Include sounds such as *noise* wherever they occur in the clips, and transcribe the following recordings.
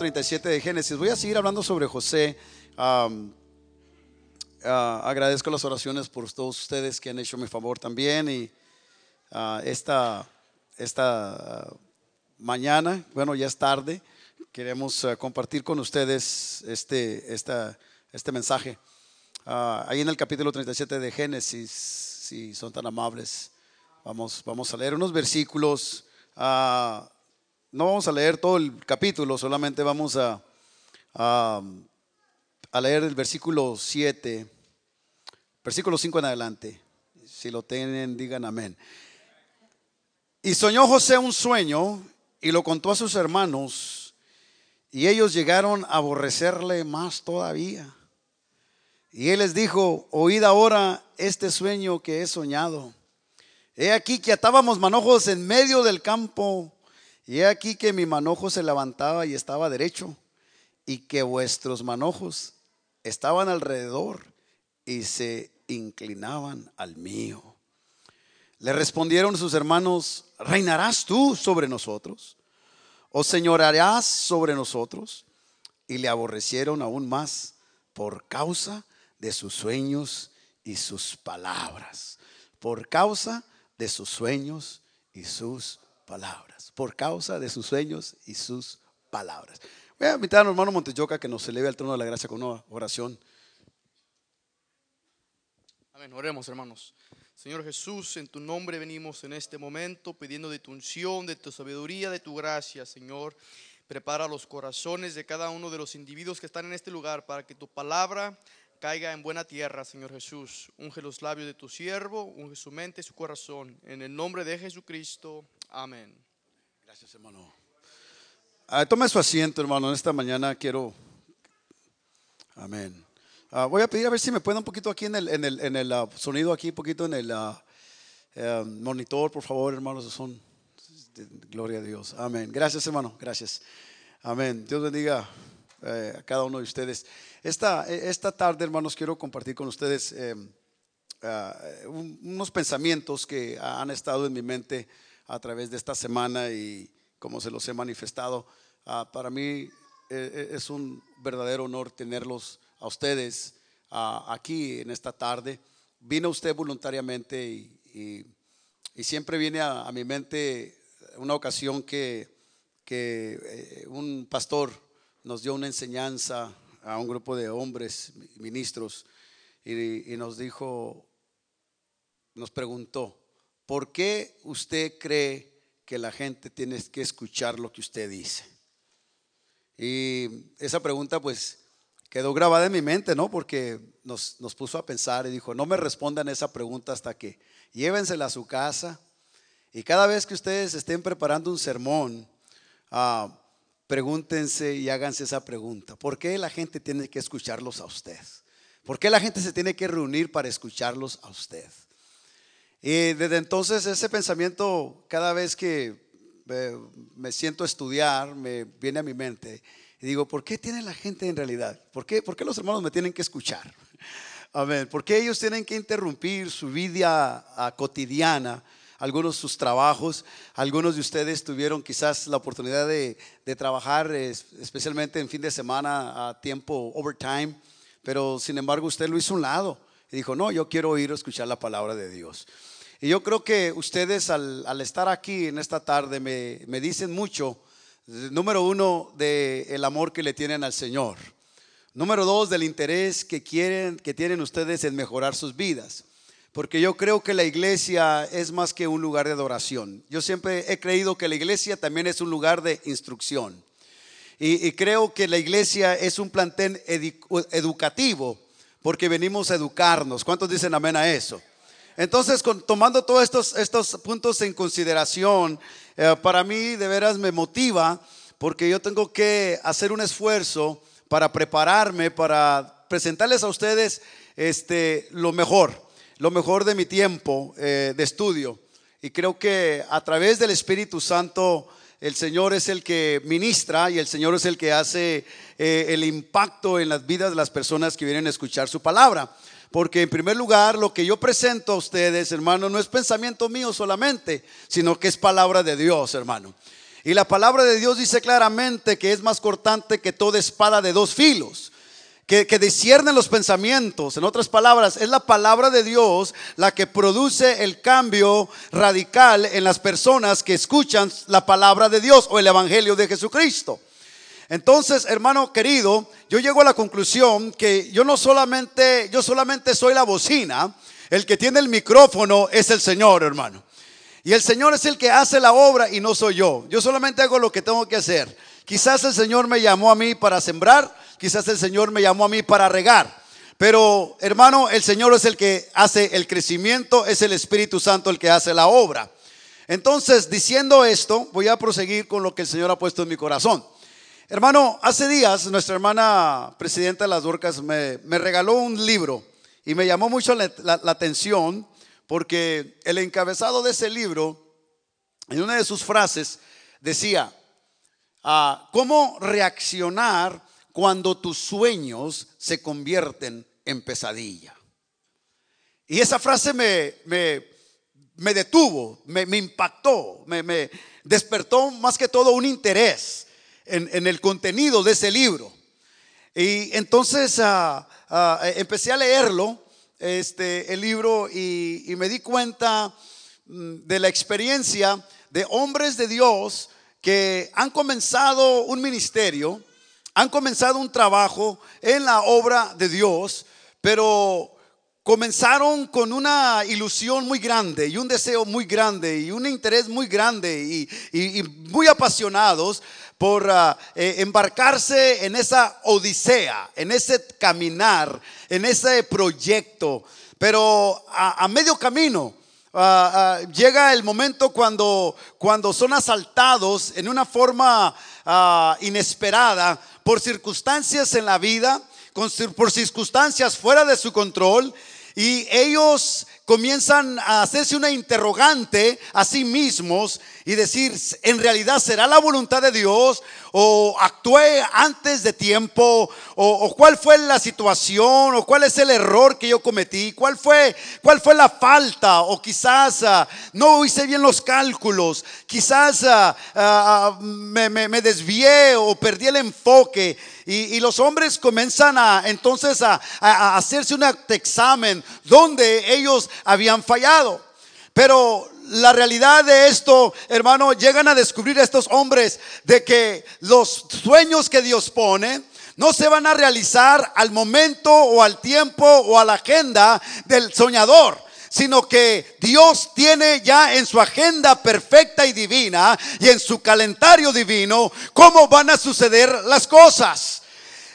37 de Génesis. Voy a seguir hablando sobre José. Uh, agradezco las oraciones por todos ustedes que han hecho mi favor también. Y uh, esta, esta uh, mañana, bueno, ya es tarde, queremos compartir con ustedes este, esta, este mensaje. ahí en el capítulo 37 de Génesis, si son tan amables, vamos, vamos a leer unos versículos no vamos a leer todo el capítulo, solamente vamos a, a, leer el versículo 7, versículo 5 en adelante. Si lo tienen, digan amén. Y soñó José un sueño y lo contó a sus hermanos y ellos llegaron a aborrecerle más todavía. Y él les dijo, oíd ahora este sueño que he soñado. He aquí que atábamos manojos en medio del campo y he aquí que mi manojo se levantaba y estaba derecho, y que vuestros manojos estaban alrededor y se inclinaban al mío. Le respondieron sus hermanos, ¿reinarás tú sobre nosotros? ¿O señorarás sobre nosotros? Y le aborrecieron aún más por causa de sus sueños y sus palabras. Por causa de sus sueños y sus palabras, por causa de sus sueños y sus palabras. Voy a invitar al hermano Montejoca que nos eleve al trono de la gracia con una oración. Amén, oremos hermanos. Señor Jesús, en tu nombre venimos en este momento pidiendo de tu unción, de tu sabiduría, de tu gracia, Señor. Prepara los corazones de cada uno de los individuos que están en este lugar para que tu palabra caiga en buena tierra, Señor Jesús. Unge los labios de tu siervo, unge su mente y su corazón. En el nombre de Jesucristo. Amén. Gracias, hermano. Ah, tome su asiento, hermano. En esta mañana quiero. Amén. Ah, voy a pedir a ver si me puede un poquito aquí en el, en el, en el ah, sonido, aquí un poquito en el eh, monitor, por favor, hermanos. Son gloria a Dios. Amén. Gracias, hermano. Gracias. Amén. Dios bendiga eh, a cada uno de ustedes. Esta, esta tarde, hermanos, quiero compartir con ustedes eh, unos pensamientos que han estado en mi mente a través de esta semana y como se los he manifestado. Ah, para mí eh, eh, es un verdadero honor tenerlos a ustedes ah, aquí en esta tarde. Vino usted voluntariamente y, siempre viene a, mi mente una ocasión que, que eh, un pastor nos dio una enseñanza a un grupo de hombres, ministros, y, y nos dijo, nos preguntó, ¿por qué usted cree que la gente tiene que escuchar lo que usted dice? Y esa pregunta pues quedó grabada en mi mente, ¿no? Porque nos, puso a pensar y dijo, no me respondan esa pregunta hasta que llévensela a su casa y cada vez que ustedes estén preparando un sermón, ah, pregúntense y háganse esa pregunta. ¿Por qué la gente tiene que escucharlos a usted? ¿Por qué la gente se tiene que reunir para escucharlos a usted? Y desde entonces ese pensamiento, cada vez que eh, me siento a estudiar, me viene a mi mente. Y digo, ¿por qué tiene la gente en realidad? ¿Por qué, ¿Por qué los hermanos me tienen que escuchar? *laughs* Amén. ¿Por qué ellos tienen que interrumpir su vida ah, cotidiana? Algunos sus trabajos, algunos de ustedes tuvieron quizás la oportunidad de, de trabajar especialmente en fin de semana a tiempo overtime, pero sin embargo usted lo hizo a un lado y dijo, no, yo quiero oír o escuchar la palabra de Dios. Y yo creo que ustedes al, estar aquí en esta tarde me, dicen mucho, número uno, del el amor que le tienen al Señor. Número dos, del interés que, quieren, que tienen ustedes en mejorar sus vidas. Porque yo creo que la iglesia es más que un lugar de adoración. Yo siempre he creído que la iglesia también es un lugar de instrucción. Y, y creo que la iglesia es un plantel educativo porque venimos a educarnos. ¿Cuántos dicen amén a eso? Entonces, tomando todos estos, estos puntos en consideración, eh, para mí de veras me motiva porque yo tengo que hacer un esfuerzo para prepararme, para presentarles a ustedes este, lo mejor, lo mejor de mi tiempo eh, de estudio. Y creo que a través del Espíritu Santo el Señor es el que ministra y el Señor es el que hace eh, el impacto en las vidas de las personas que vienen a escuchar su palabra. Porque en primer lugar, lo que yo presento a ustedes, hermano, no es pensamiento mío solamente, sino que es palabra de Dios, hermano. Y la palabra de Dios dice claramente que es más cortante que toda espada de dos filos, que, que los pensamientos. En otras palabras, es la palabra de Dios la que produce el cambio radical en las personas que escuchan la palabra de Dios o el Evangelio de Jesucristo. Entonces, hermano querido, yo llego a la conclusión que yo no solamente, yo solamente soy la bocina, el que tiene el micrófono es el Señor, hermano. Y el Señor es el que hace la obra y no soy yo. Yo solamente hago lo que tengo que hacer. Quizás el Señor me llamó a mí para sembrar, quizás el Señor me llamó a mí para regar. Pero hermano, el Señor es el que hace el crecimiento, es el Espíritu Santo el que hace la obra. Entonces, diciendo esto, voy a proseguir con lo que el Señor ha puesto en mi corazón. Hermano, hace días nuestra hermana presidenta de las Dorcas me, me regaló un libro y me llamó mucho la, atención porque el encabezado de ese libro, en una de sus frases, decía, ah, ¿cómo reaccionar cuando tus sueños se convierten en pesadilla? Y esa frase me, me, me detuvo, me, me impactó, me despertó más que todo un interés en, el contenido de ese libro. Y entonces ah, ah, empecé a leerlo, este, el libro, y, me di cuenta mm, de la experiencia de hombres de Dios que han comenzado un ministerio, han comenzado un trabajo en la obra de Dios, pero comenzaron con una ilusión muy grande y un deseo muy grande y un interés muy grande y muy apasionados por ah, eh, embarcarse en esa odisea, en ese caminar, en ese proyecto. Pero a, medio camino ah, ah, llega el momento cuando, cuando son asaltados en una forma inesperada por circunstancias en la vida, por circunstancias fuera de su control. Y ellos comienzan a hacerse una interrogante a sí mismos y decir, ¿en realidad será la voluntad de Dios? ¿O actué antes de tiempo? ¿O, cuál fue la situación? ¿O cuál es el error que yo cometí? ¿Cuál fue, cuál fue la falta? O quizás ah, no hice bien los cálculos. Quizás ah, ah, me, me- me desvié o perdí el enfoque. Y, los hombres comienzan a entonces a, a- a hacerse un examen donde ellos habían fallado. Pero la realidad de esto, hermano, llegan a descubrir estos hombres de que los sueños que Dios pone no se van a realizar al momento o al tiempo o a la agenda del soñador sino que Dios tiene ya en su agenda perfecta y divina y en su calendario divino cómo van a suceder las cosas.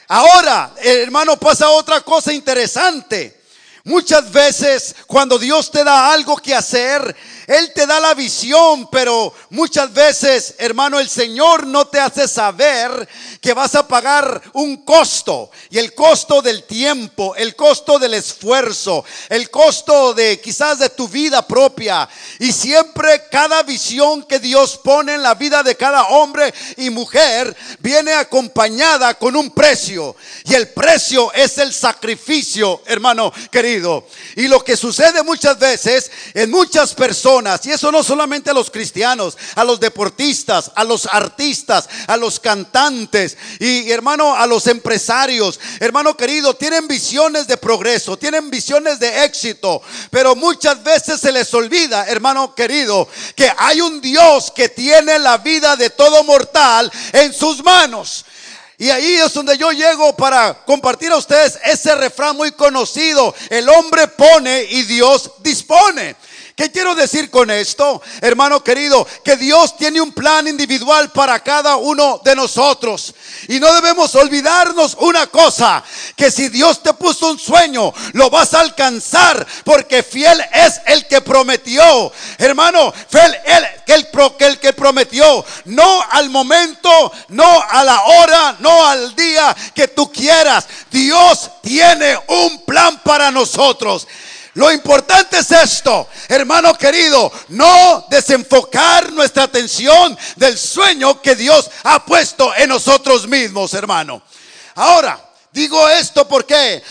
Ahora, hermano, pasa otra cosa interesante. Muchas veces cuando Dios te da algo que hacer, Él te da la visión, pero muchas veces, hermano, el Señor no te hace saber que vas a pagar un costo. Y el costo del tiempo, el costo del esfuerzo, el costo de quizás de tu vida propia. Y siempre cada visión que Dios pone en la vida de cada hombre y mujer viene acompañada con un precio. Y el precio es el sacrificio, hermano querido. Y lo que sucede muchas veces en muchas personas, y eso no solamente a los cristianos, a los deportistas, a los artistas, a los cantantes y hermano, a los empresarios, hermano querido, tienen visiones de progreso, tienen visiones de éxito, pero muchas veces se les olvida, hermano querido, que hay un Dios que tiene la vida de todo mortal en sus manos. Y ahí es donde yo llego para compartir a ustedes ese refrán muy conocido. El hombre pone y Dios dispone. ¿Qué quiero decir con esto, hermano querido? Que Dios tiene un plan individual para cada uno de nosotros. Y no debemos olvidarnos una cosa, que si Dios te puso un sueño, lo vas a alcanzar, porque fiel es el que prometió. Hermano, fiel el que el, que prometió, no al momento, no a la hora, no al día que tú quieras. Dios tiene un plan para nosotros. Lo importante es esto, hermano querido, no desenfocar nuestra atención del sueño que Dios ha puesto en nosotros mismos, hermano. Ahora, Digo esto porque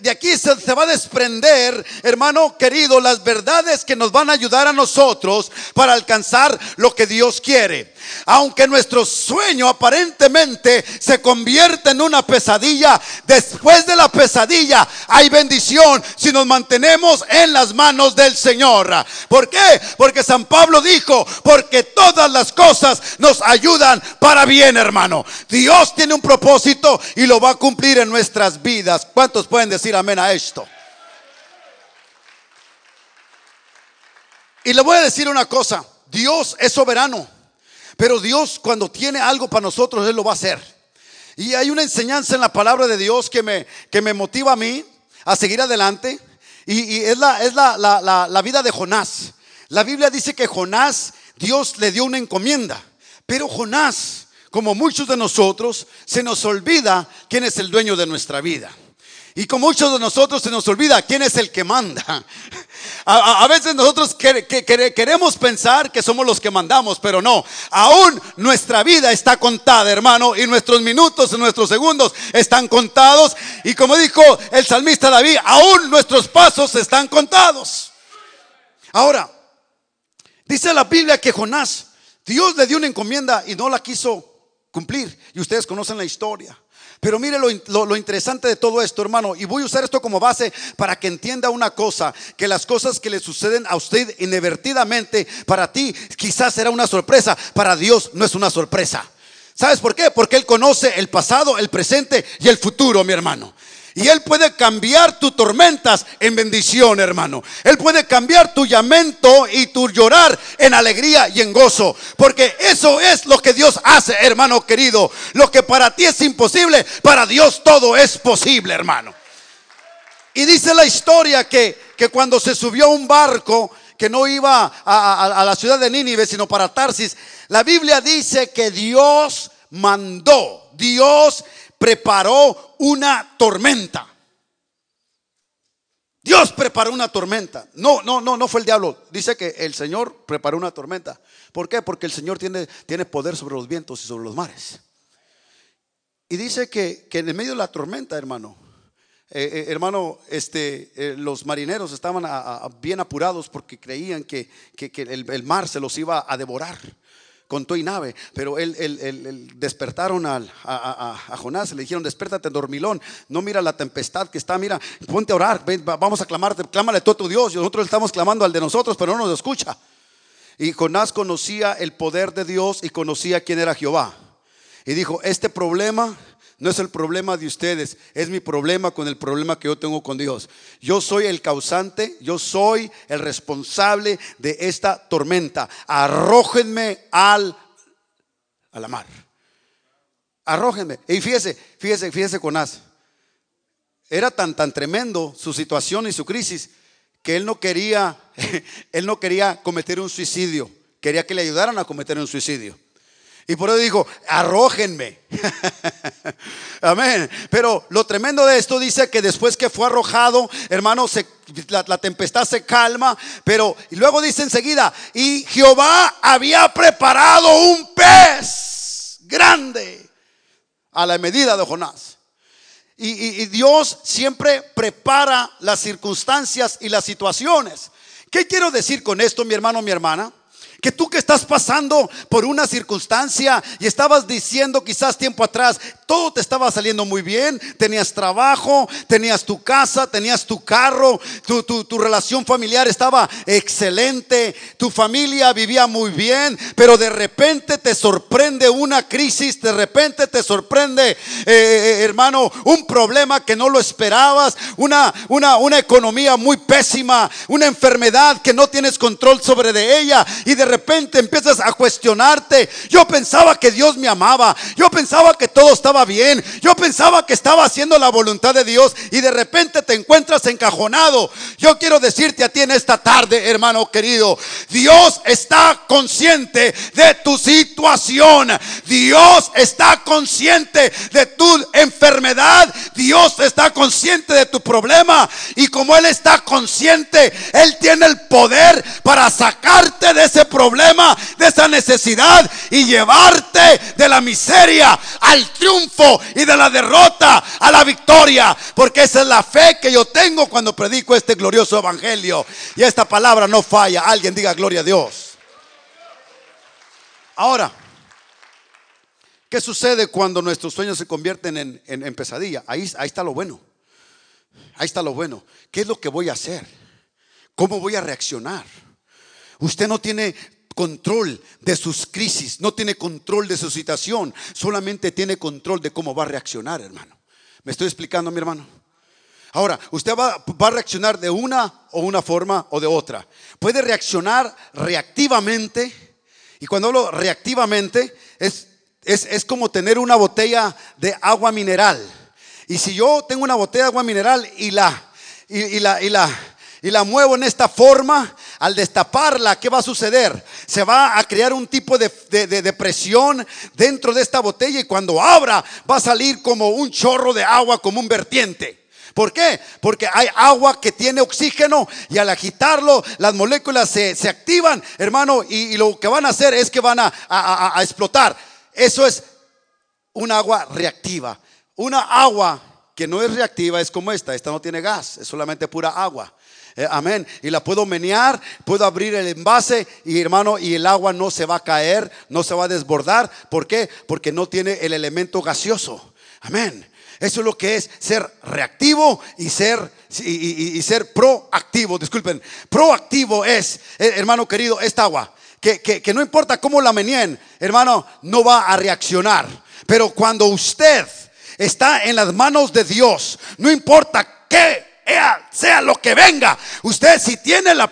de aquí se, se, va a desprender, hermano querido, las verdades que nos van a ayudar a nosotros para alcanzar lo que Dios quiere. Aunque nuestro sueño aparentemente se convierte en una pesadilla, después de la pesadilla hay bendición si nos mantenemos en las manos del Señor. ¿Por qué? Porque San Pablo dijo, porque todas las cosas nos ayudan para bien, hermano. Dios tiene un propósito y lo va a cumplir en nuestras vidas. ¿Cuántos pueden decir amén a esto? Y le voy a decir una cosa, Dios es soberano. Pero Dios cuando tiene algo para nosotros, Él lo va a hacer. Y hay una enseñanza en la palabra de Dios que me, que me motiva a mí a seguir adelante. Y, es, la, es la, la, la vida de Jonás. La Biblia dice que Jonás, Dios le dio una encomienda. Pero Jonás, como muchos de nosotros, se nos olvida quién es el dueño de nuestra vida. Y con muchos de nosotros se nos olvida quién es el que manda. A, veces nosotros queremos pensar que somos los que mandamos, pero no. Aún nuestra vida está contada, hermano, y nuestros minutos, nuestros segundos están contados. Y como dijo el salmista David, aún nuestros pasos están contados. Ahora, dice la Biblia que Jonás, Dios le dio una encomienda y no la quiso cumplir. Y ustedes conocen la historia. Pero mire lo, interesante de todo esto, hermano, y voy a usar esto como base para que entienda una cosa, que las cosas que le suceden a usted inadvertidamente, para ti quizás será una sorpresa, para Dios no es una sorpresa. ¿Sabes por qué? Porque Él conoce el pasado, el presente y el futuro, mi hermano. Y Él puede cambiar tus tormentas en bendición, hermano. Él puede cambiar tu llamento y tu llorar en alegría y en gozo. Porque eso es lo que Dios hace, hermano querido. Lo que para ti es imposible, para Dios todo es posible, hermano. Y dice la historia que, que cuando se subió a un barco que no iba a, a la ciudad de Nínive, sino para Tarsis, la Biblia dice que Dios mandó, Dios preparó una tormenta. Dios preparó una tormenta. No, no, no, no fue el diablo. Dice que el Señor preparó una tormenta. ¿Por qué? Porque el Señor tiene, tiene poder sobre los vientos y sobre los mares. Y dice que, en el medio de la tormenta, hermano, eh, eh, hermano, este, eh, los marineros estaban bien apurados porque creían que, el, mar se los iba a devorar con tu y nave. Pero él, despertaron a, a, Jonás, le dijeron, despiértate dormilón, no mira la tempestad que está, mira, ponte a orar, vamos a clamarte, clámale todo tu Dios. Y nosotros estamos clamando al de nosotros, pero no nos escucha. Y Jonás conocía el poder de Dios y conocía quién era Jehová. Y dijo, este problema no es el problema de ustedes, es mi problema con el problema que yo tengo con Dios. Yo soy el causante, yo soy el responsable de esta tormenta. Arrójenme al, a la mar. Arrójenme. Y fíjese, fíjese, fíjese con As. Era tan, tan tremendo su situación y su crisis que él no quería, *laughs* él no quería cometer un suicidio. Quería que le ayudaran a cometer un suicidio. Y por eso dijo, arrójenme. *laughs* Amén. Pero lo tremendo de esto dice que después que fue arrojado, hermano, la, la, tempestad se calma. Pero y luego dice enseguida, y Jehová había preparado un pez grande a la medida de Jonás. y Dios siempre prepara las circunstancias y las situaciones. ¿Qué quiero decir con esto, mi hermano, mi hermana? Que tú que estás pasando por una circunstancia y estabas diciendo quizás tiempo atrás, todo te estaba saliendo muy bien, tenías trabajo, tenías tu casa, tenías tu carro, tu, tu, relación familiar estaba excelente, tu familia vivía muy bien, pero de repente te sorprende una crisis, de repente te sorprende, eh, eh, hermano, un problema que no lo esperabas, una, una, una economía muy pésima, una enfermedad que no tienes control sobre de ella y de repente empiezas a cuestionarte. Yo pensaba que Dios me amaba. Yo pensaba que todo estaba bien. Yo pensaba que estaba haciendo la voluntad de Dios y de repente te encuentras encajonado. Yo quiero decirte a ti en esta tarde, hermano querido, Dios está consciente de tu situación. Dios está consciente de tu enfermedad. Dios está consciente de tu problema y como Él está consciente, Él tiene el poder para sacarte de ese problema, de esa necesidad y llevarte de la miseria al triunfo y de la derrota a la victoria. Porque esa es la fe que yo tengo cuando predico este glorioso evangelio. Y esta palabra no falla. Alguien diga gloria a Dios. Ahora, ¿qué sucede cuando nuestros sueños se convierten en, pesadilla? Ahí, ahí está lo bueno. Ahí está lo bueno. ¿Qué es lo que voy a hacer? ¿Cómo voy a reaccionar? Usted no tiene control de sus crisis, no tiene control de su situación, solamente tiene control de cómo va a reaccionar, hermano. ¿Me estoy explicando, mi hermano? Ahora, usted va, va, a reaccionar de una o una forma o de otra. Puede reaccionar reactivamente y cuando hablo reactivamente, es, es, como tener una botella de agua mineral. Y si yo tengo una botella de agua mineral y la, y, la, y la, y la muevo en esta forma, al destaparla, ¿qué va a suceder? Se va a crear un tipo de, de, presión dentro de esta botella y cuando abra va a salir como un chorro de agua, como un vertiente. ¿Por qué? Porque hay agua que tiene oxígeno y al agitarlo las moléculas se, activan, hermano, y, lo que van a hacer es que van a, explotar. Eso es un agua reactiva. Una agua que no es reactiva es como esta. Esta no tiene gas, es solamente pura agua. Eh, amén. Y la puedo menear, puedo abrir el envase y hermano, y el agua no se va a caer, no se va a desbordar. ¿Por qué? Porque no tiene el elemento gaseoso. Amén. Eso es lo que es ser reactivo y ser, y, ser proactivo. Disculpen, proactivo es, eh, hermano querido, esta agua. Que, que, no importa cómo la menien, hermano, no va a reaccionar. Pero cuando usted está en las manos de Dios, no importa qué sea lo que venga, usted si tiene la,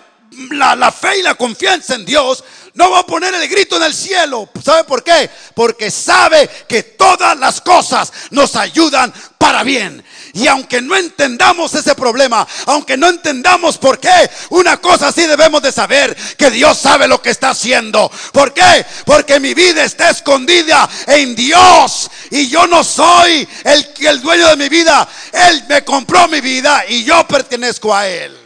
la, la fe y la confianza en Dios, no va a poner el grito en el cielo. ¿Sabe por qué? Porque sabe que todas las cosas nos ayudan para bien. Y aunque no entendamos ese problema, aunque no entendamos por qué, una cosa sí debemos de saber, que Dios sabe lo que está haciendo. ¿Por qué? Porque mi vida está escondida en Dios y yo no soy el, el dueño de mi vida. Él me compró mi vida y yo pertenezco a Él.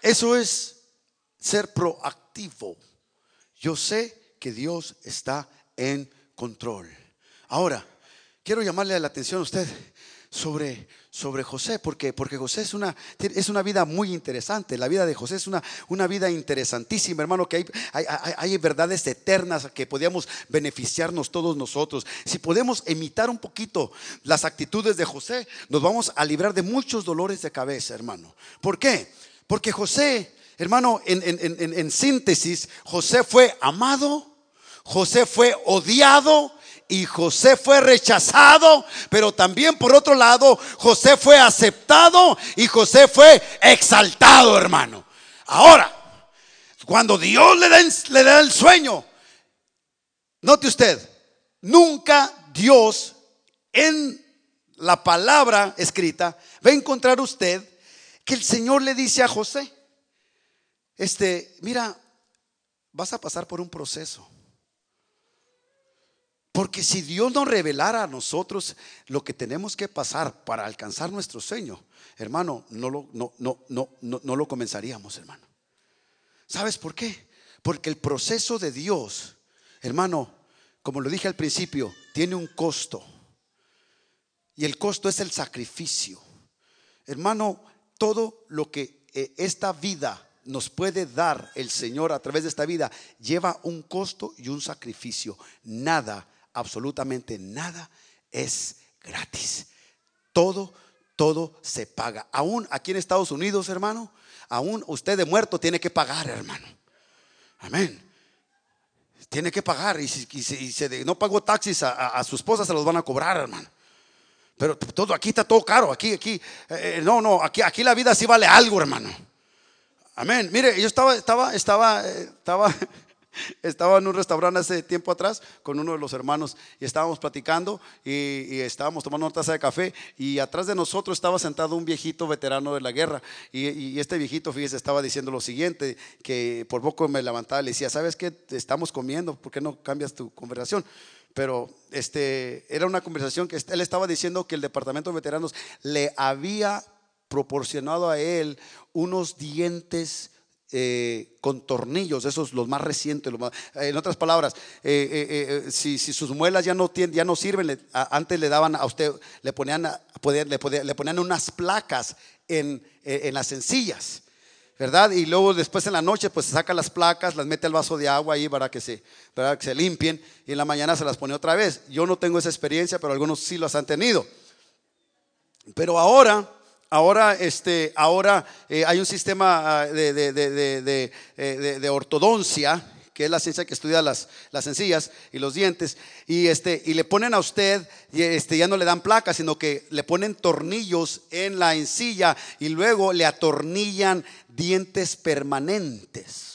Eso es ser proactivo. Yo sé que Dios está en control. Ahora, quiero llamarle la atención a usted sobre, sobre José, porque, porque José es una, es una vida muy interesante. La vida de José es una, una vida interesantísima, hermano, que hay, hay, hay, verdades eternas que podíamos beneficiarnos todos nosotros. Si podemos imitar un poquito las actitudes de José, nos vamos a librar de muchos dolores de cabeza, hermano. ¿Por qué? Porque José, hermano, en, síntesis, José fue amado, José fue odiado y José fue rechazado, pero también por otro lado, José fue aceptado y José fue exaltado, hermano. Ahora, cuando Dios le da, le da el sueño, note usted, nunca Dios en la palabra escrita va a encontrar usted que el Señor le dice a José, este, mira, vas a pasar por un proceso. Porque si Dios nos revelara a nosotros lo que tenemos que pasar para alcanzar nuestro sueño, hermano, no lo, no, no, no, lo comenzaríamos, hermano. ¿Sabes por qué? Porque el proceso de Dios, hermano, como lo dije al principio, tiene un costo. Y el costo es el sacrificio. Hermano, todo lo que eh, esta vida nos puede dar el Señor a través de esta vida lleva un costo y un sacrificio. Nada, absolutamente nada es gratis. Todo, todo se paga. Aún aquí en Estados Unidos, hermano, aún usted de muerto tiene que pagar, hermano. Amén. Tiene que pagar y si, no pagó taxis a, a su esposa se los van a cobrar, hermano. Pero todo aquí está todo caro. Aquí, aquí, eh, eh, no, no, aquí, aquí la vida sí vale algo, hermano. Amén. Mire, yo estaba, estaba, estaba, eh, estaba, estaba en un restaurante hace tiempo atrás con uno de los hermanos y estábamos platicando y, estábamos tomando una taza de café y atrás de nosotros estaba sentado un viejito veterano de la guerra y, este viejito, fíjese, estaba diciendo lo siguiente, que por poco me levantaba y le decía, ¿sabes qué? Estamos comiendo, ¿por qué no cambias tu conversación? Pero este, era una conversación que él estaba diciendo que el departamento de veteranos le había proporcionado a él unos dientes eh, con tornillos, esos los más recientes. en otras palabras, eh, eh, si, sus muelas ya no, ya no sirven, antes le daban a usted, le ponían, le, ponían unas placas en, en las sencillas. ¿verdad? Y luego después en la noche pues saca las placas, las mete al vaso de agua ahí para que se, para que se limpien y en la mañana se las pone otra vez. Yo no tengo esa experiencia, pero algunos sí las han tenido. Pero ahora Ahora, este, ahora eh, hay un sistema ah, de, de, eh, de, ortodoncia, que es la ciencia que estudia las, las encías y los dientes, y, este, y le ponen a usted, y este, ya no le dan placas, sino que le ponen tornillos en la encilla y luego le atornillan dientes permanentes.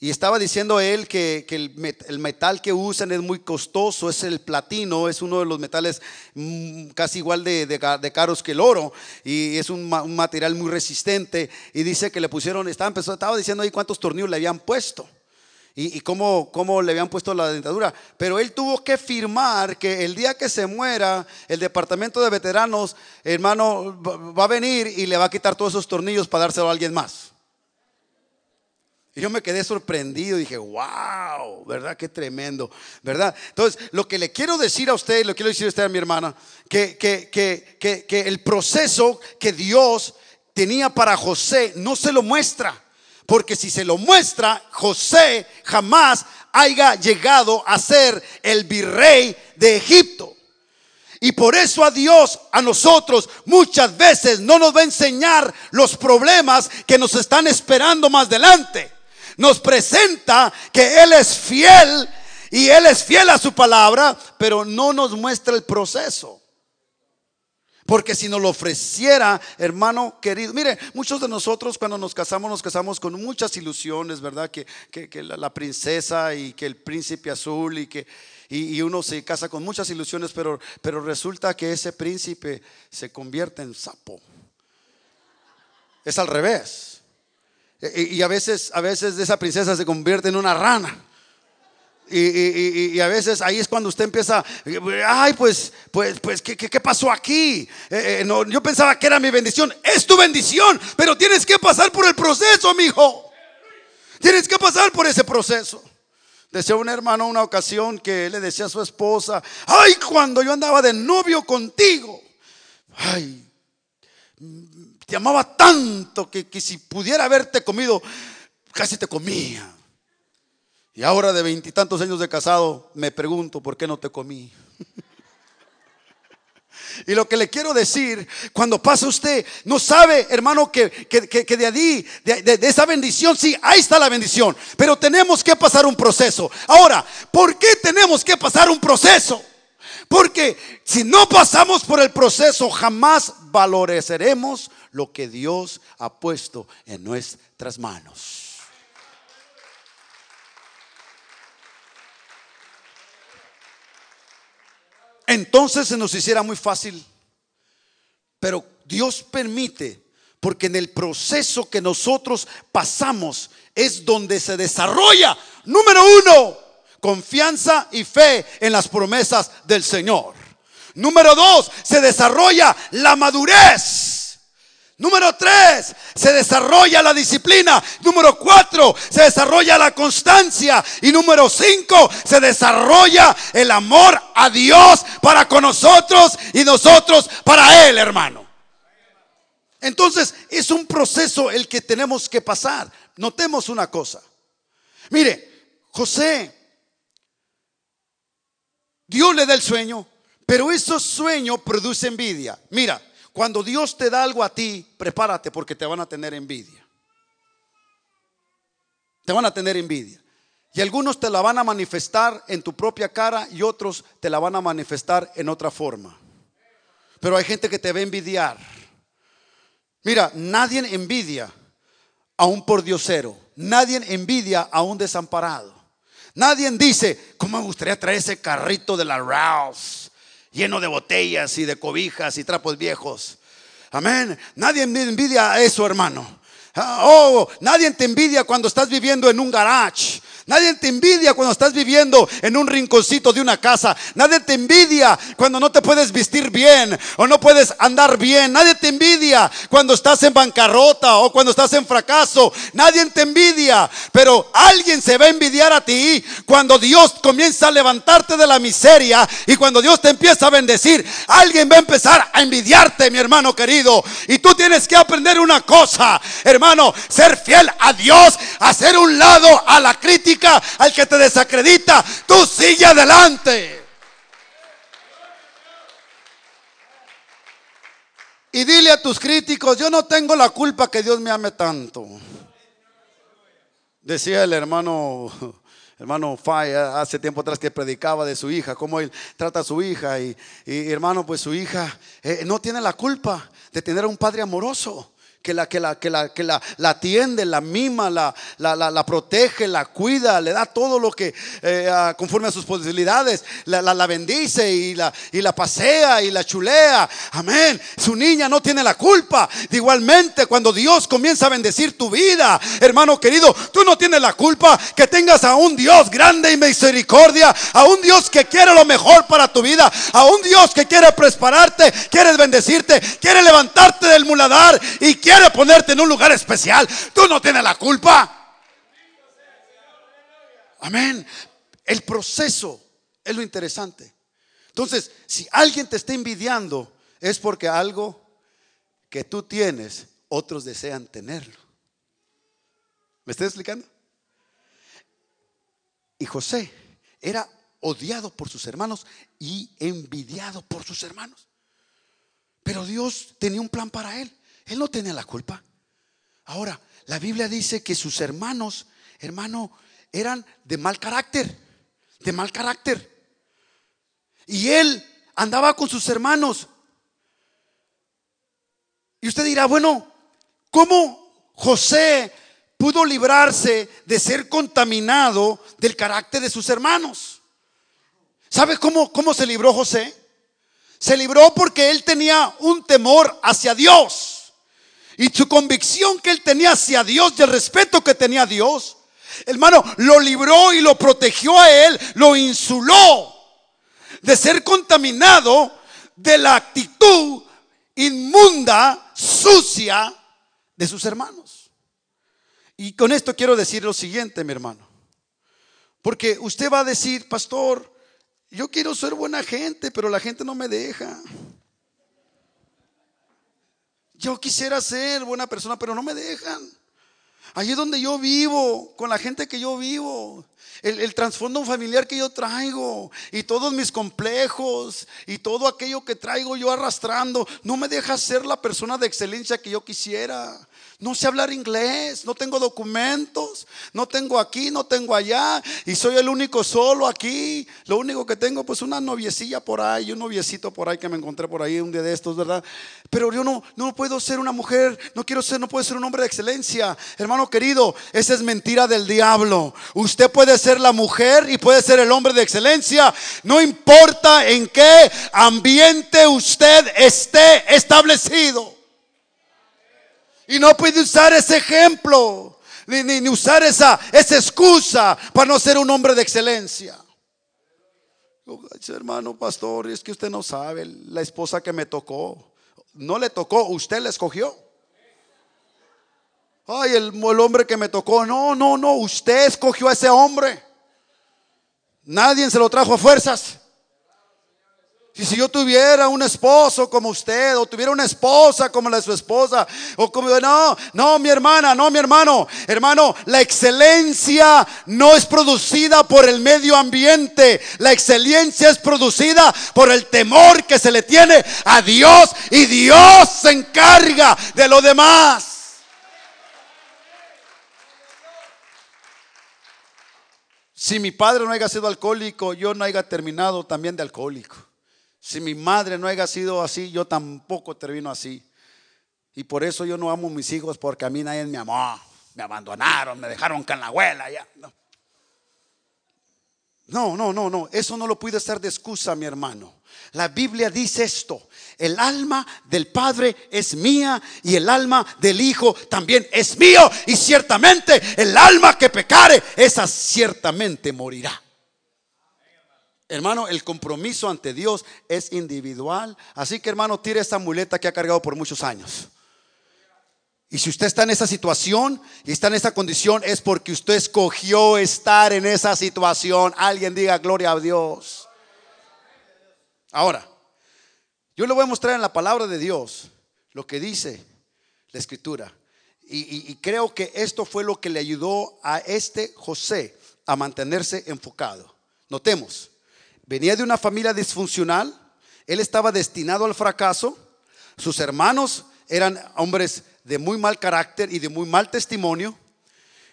Y estaba diciendo él que, el, metal que usan es muy costoso, es el platino, es uno de los metales mm, casi igual de, caros que el oro, y es un, material muy resistente. Y dice que le pusieron, estaba, empezó, estaba diciendo ahí cuántos tornillos le habían puesto y, cómo, cómo, le habían puesto la dentadura. Pero él tuvo que firmar que el día que se muera, el departamento de veteranos, hermano, va a venir y le va a quitar todos esos tornillos para dárselo a alguien más. Y yo me quedé sorprendido, dije, wow, ¿verdad? Qué tremendo, ¿verdad? Entonces, lo que le quiero decir a usted, lo quiero decir a usted a mi hermana, que, que, que, que el proceso que Dios tenía para José no se lo muestra. Porque si se lo muestra, José jamás haya llegado a ser el virrey de Egipto. Y por eso a Dios, a nosotros, muchas veces no nos va a enseñar los problemas que nos están esperando más adelante nos presenta que Él es fiel y Él es fiel a su palabra, pero no nos muestra el proceso. Porque si nos lo ofreciera, hermano querido, mire, muchos de nosotros cuando nos casamos, nos casamos con muchas ilusiones, ¿verdad? Que, la, princesa y que el príncipe azul y que y, uno se casa con muchas ilusiones, pero, pero resulta que ese príncipe se convierte en sapo. Es al revés. Y, a veces, a veces esa princesa se convierte en una rana. Y, a veces ahí es cuando usted empieza, ay, pues, pues, pues, ¿qué, qué, pasó aquí? Eh, eh, no, yo pensaba que era mi bendición. Es tu bendición, pero tienes que pasar por el proceso, mi hijo. Tienes que pasar por ese proceso. Decía un hermano una ocasión que le decía a su esposa, ay, cuando yo andaba de novio contigo, ay, te amaba tanto que, si pudiera haberte comido, casi te comía. Y ahora de veintitantos años de casado, me pregunto, ¿por qué no te comí? *laughs* Y lo que le quiero decir, cuando pasa usted, no sabe, hermano, que, de allí, de, de, esa bendición, sí, ahí está la bendición. Pero tenemos que pasar un proceso. Ahora, ¿por qué tenemos que pasar un proceso? Porque si no pasamos por el proceso, jamás valoreceremos lo que Dios ha puesto en nuestras manos. Entonces se nos hiciera muy fácil. Pero Dios permite, porque en el proceso que nosotros pasamos es donde se desarrolla, número uno, confianza y fe en las promesas del Señor. Número dos, se desarrolla la madurez. Número tres, se desarrolla la disciplina. Número cuatro, se desarrolla la constancia. Y número cinco, se desarrolla el amor a Dios para con nosotros y nosotros para Él, hermano. Entonces, es un proceso el que tenemos que pasar. Notemos una cosa. Mire, José, Dios le da el sueño, pero esos sueños produce envidia. Mira, cuando Dios te da algo a ti, prepárate porque te van a tener envidia. Te van a tener envidia. Y algunos te la van a manifestar en tu propia cara y otros te la van a manifestar en otra forma. Pero hay gente que te va a envidiar. Mira, nadie envidia a un pordiosero. nadie envidia a un desamparado. Nadie dice, ¿cómo me gustaría traer ese carrito de la Rouse lleno de botellas y de cobijas y trapos viejos? Amén. Nadie envidia a eso, hermano. Ah, oh, nadie te envidia cuando estás viviendo en un garage. Nadie te envidia cuando estás viviendo en un rinconcito de una casa. Nadie te envidia cuando no te puedes vestir bien o no puedes andar bien. Nadie te envidia cuando estás en bancarrota o cuando estás en fracaso. Nadie te envidia. Pero alguien se va a envidiar a ti cuando Dios comienza a levantarte de la miseria y cuando Dios te empieza a bendecir. Alguien va a empezar a envidiarte, mi hermano querido. Y tú tienes que aprender una cosa, hermano, ser fiel a Dios, hacer un lado a la crítica al que te desacredita, tú sigue adelante. Y dile a tus críticos, yo no tengo la culpa que Dios me ame tanto. Decía el hermano *laughs* hermano Fay hace tiempo atrás que predicaba de su hija, cómo él trata a su hija y, hermano, pues su hija eh, no tiene la culpa de tener un padre amoroso que la, que la, que la, que la, la atiende, la mima, la, la, la, protege, la cuida, le da todo lo que eh, conforme a sus posibilidades, la, la, bendice y la, y la pasea y la chulea. Amén. Su niña no tiene la culpa. igualmente, cuando Dios comienza a bendecir tu vida, hermano querido, tú no tienes la culpa que tengas a un Dios grande y misericordia, a un Dios que quiere lo mejor para tu vida, a un Dios que quiere prepararte, quiere bendecirte, quiere levantarte del muladar y quiere ponerte en un lugar especial. Tú no tienes la culpa. Amén. El proceso es lo interesante. Entonces, si alguien te está envidiando, es porque algo que tú tienes, otros desean tenerlo. ¿Me estoy explicando? Y José era odiado por sus hermanos y envidiado por sus hermanos. Pero Dios tenía un plan para él. Él no tenía la culpa. Ahora, la Biblia dice que sus hermanos, hermano, eran de mal carácter, de mal carácter. Y él andaba con sus hermanos. Y usted dirá, bueno, ¿cómo José pudo librarse de ser contaminado del carácter de sus hermanos? ¿Sabe cómo, cómo se libró José? Se libró porque él tenía un temor hacia Dios. Y su convicción que él tenía hacia Dios y el respeto que tenía a Dios, hermano, lo libró y lo protegió a él, lo insuló de ser contaminado de la actitud inmunda, sucia de sus hermanos. Y con esto quiero decir lo siguiente, mi hermano. Porque usted va a decir, pastor, yo quiero ser buena gente, pero la gente no me deja. Yo quisiera ser buena persona, pero no me dejan. Allí donde yo vivo, con la gente que yo vivo, el, el trasfondo familiar que yo traigo y todos mis complejos y todo aquello que traigo yo arrastrando, no me deja ser la persona de excelencia que yo quisiera. No sé hablar inglés, no tengo documentos, no tengo aquí, no tengo allá y soy el único solo aquí. Lo único que tengo pues una noviecilla por ahí, un noviecito por ahí que me encontré por ahí un día de estos, ¿verdad? Pero yo no, no puedo ser una mujer, no quiero ser, no puedo ser un hombre de excelencia. Hermano querido, esa es mentira del diablo. Usted puede ser la mujer y puede ser el hombre de excelencia. No importa en qué ambiente usted esté establecido. Y no puede usar ese ejemplo, ni, ni, usar esa, esa excusa para no ser un hombre de excelencia. Hermano pastor, es que usted no sabe, la esposa que me tocó, no le tocó, usted la escogió. Ay, el, el hombre que me tocó, no, no, no, usted escogió a ese hombre. Nadie se lo trajo a fuerzas. Y si yo tuviera un esposo como usted, o tuviera una esposa como la de su esposa, o como, no, no, mi hermana, no, mi hermano, hermano, la excelencia no es producida por el medio ambiente, la excelencia es producida por el temor que se le tiene a Dios y Dios se encarga de lo demás. Si mi padre no haya sido alcohólico, yo no haya terminado también de alcohólico. Si mi madre no haya sido así, yo tampoco termino así. Y por eso yo no amo a mis hijos porque a mí nadie me amó. me abandonaron, me dejaron con la abuela. Ya. No. no, no, no. Eso no lo puede ser de excusa, mi hermano. La Biblia dice esto. El alma del Padre es mía y el alma del Hijo también es mío. Y ciertamente el alma que pecare, esa ciertamente morirá. Hermano, el compromiso ante Dios es individual. Así que hermano, tire esta muleta que ha cargado por muchos años. Y si usted está en esa situación y está en esa condición, es porque usted escogió estar en esa situación. Alguien diga gloria a Dios. Ahora, yo le voy a mostrar en la palabra de Dios lo que dice la escritura. Y, y creo que esto fue lo que le ayudó a este José a mantenerse enfocado. Notemos, venía de una familia disfuncional, él estaba destinado al fracaso, sus hermanos eran hombres de muy mal carácter y de muy mal testimonio.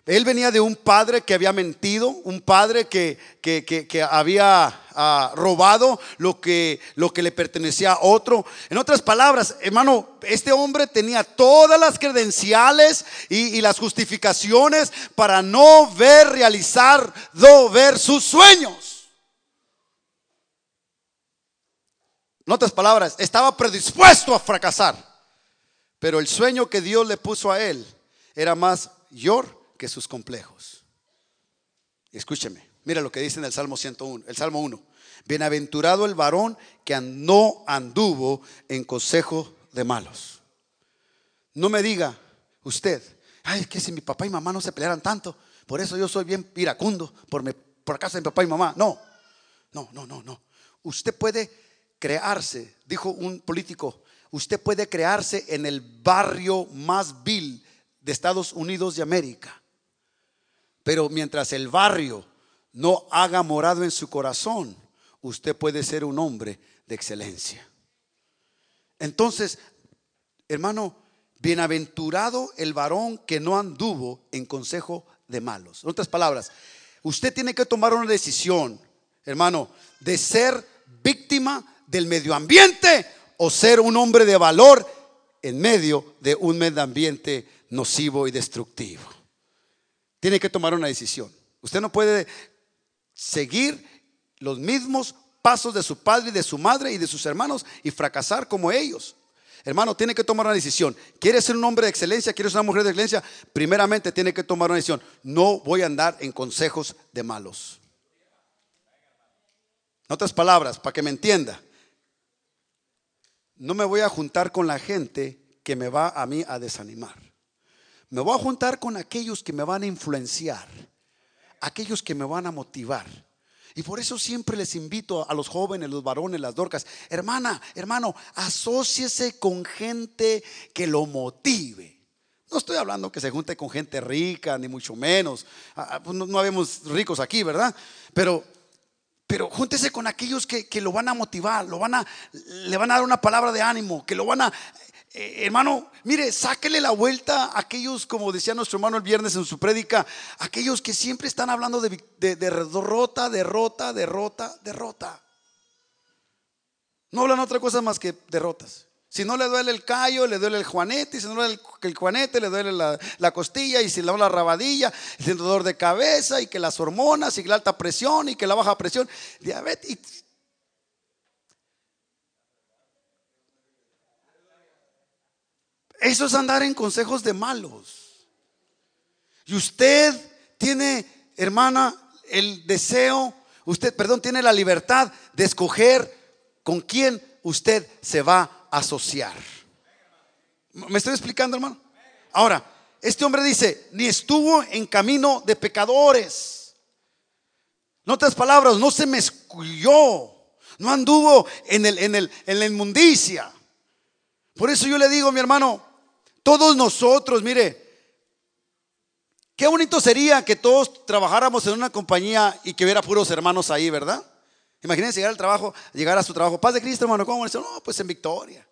Él venía de un padre que había mentido, un padre que, que, había ah, robado lo que, lo que le pertenecía a otro. En otras palabras, hermano, este hombre tenía todas las credenciales y, las justificaciones para no ver realizar, no ver sus sueños. En otras palabras, estaba predispuesto a fracasar. Pero el sueño que Dios le puso a él era más mayor que sus complejos. Escúcheme, mira lo que dice en el Salmo 101, el Salmo 1. Bienaventurado el varón que no anduvo en consejo de malos. No me diga usted, ay, que si mi papá y mamá no se pelearan tanto, por eso yo soy bien iracundo por, mi, por casa de mi papá y mamá. No, no, no, no, no. Usted puede crearse, dijo un político, usted puede crearse en el barrio más vil de Estados Unidos de América. Pero mientras el barrio no haga morado en su corazón, usted puede ser un hombre de excelencia. Entonces, hermano, bienaventurado el varón que no anduvo en consejo de malos. En otras palabras, usted tiene que tomar una decisión, hermano, de ser víctima del medio ambiente o ser un hombre de valor en medio de un medio ambiente nocivo y destructivo. Tiene que tomar una decisión. Usted no puede seguir los mismos pasos de su padre y de su madre y de sus hermanos y fracasar como ellos. Hermano, tiene que tomar una decisión. ¿Quiere ser un hombre de excelencia? ¿Quiere ser una mujer de excelencia? Primeramente tiene que tomar una decisión. No voy a andar en consejos de malos. En otras palabras, para que me entienda, no me voy a juntar con la gente que me va a mí a desanimar. Me voy a juntar con aquellos que me van a influenciar, aquellos que me van a motivar. Y por eso siempre les invito a los jóvenes, los varones, las dorcas, hermana, hermano, asóciese con gente que lo motive. No estoy hablando que se junte con gente rica, ni mucho menos. Ah, ah, pues no, no habemos ricos aquí, ¿verdad? Pero pero júntese con aquellos que, lo van a motivar, lo van a, le van a dar una palabra de ánimo, que lo van a, eh, hermano, mire, sáquele la vuelta a aquellos, como decía nuestro hermano el viernes en su prédica, aquellos que siempre están hablando de, de derrota, derrota, derrota, derrota. No hablan otra cosa más que derrotas. Si no le duele el callo, le duele el juanete. Y si no le duele el juanete, le duele la, costilla. Y si le duele la rabadilla, el dolor de cabeza. Y que las hormonas, y que la alta presión, y que la baja presión. Diabetes. Eso es andar en consejos de malos. Y usted tiene, hermana, el deseo, usted, perdón, tiene la libertad de escoger con quién usted se va asociar. ¿Me estoy explicando, hermano? Ahora, este hombre dice, ni estuvo en camino de pecadores. En otras palabras, no se me esculló, no anduvo en, el, en, el, en la inmundicia. Por eso yo le digo, mi hermano, todos nosotros, mire, qué bonito sería que todos trabajáramos en una compañía y que hubiera puros hermanos ahí, ¿verdad? Imagínense llegar al trabajo, llegar a su trabajo. Paz de Cristo, hermano, ¿cómo? No, pues en victoria.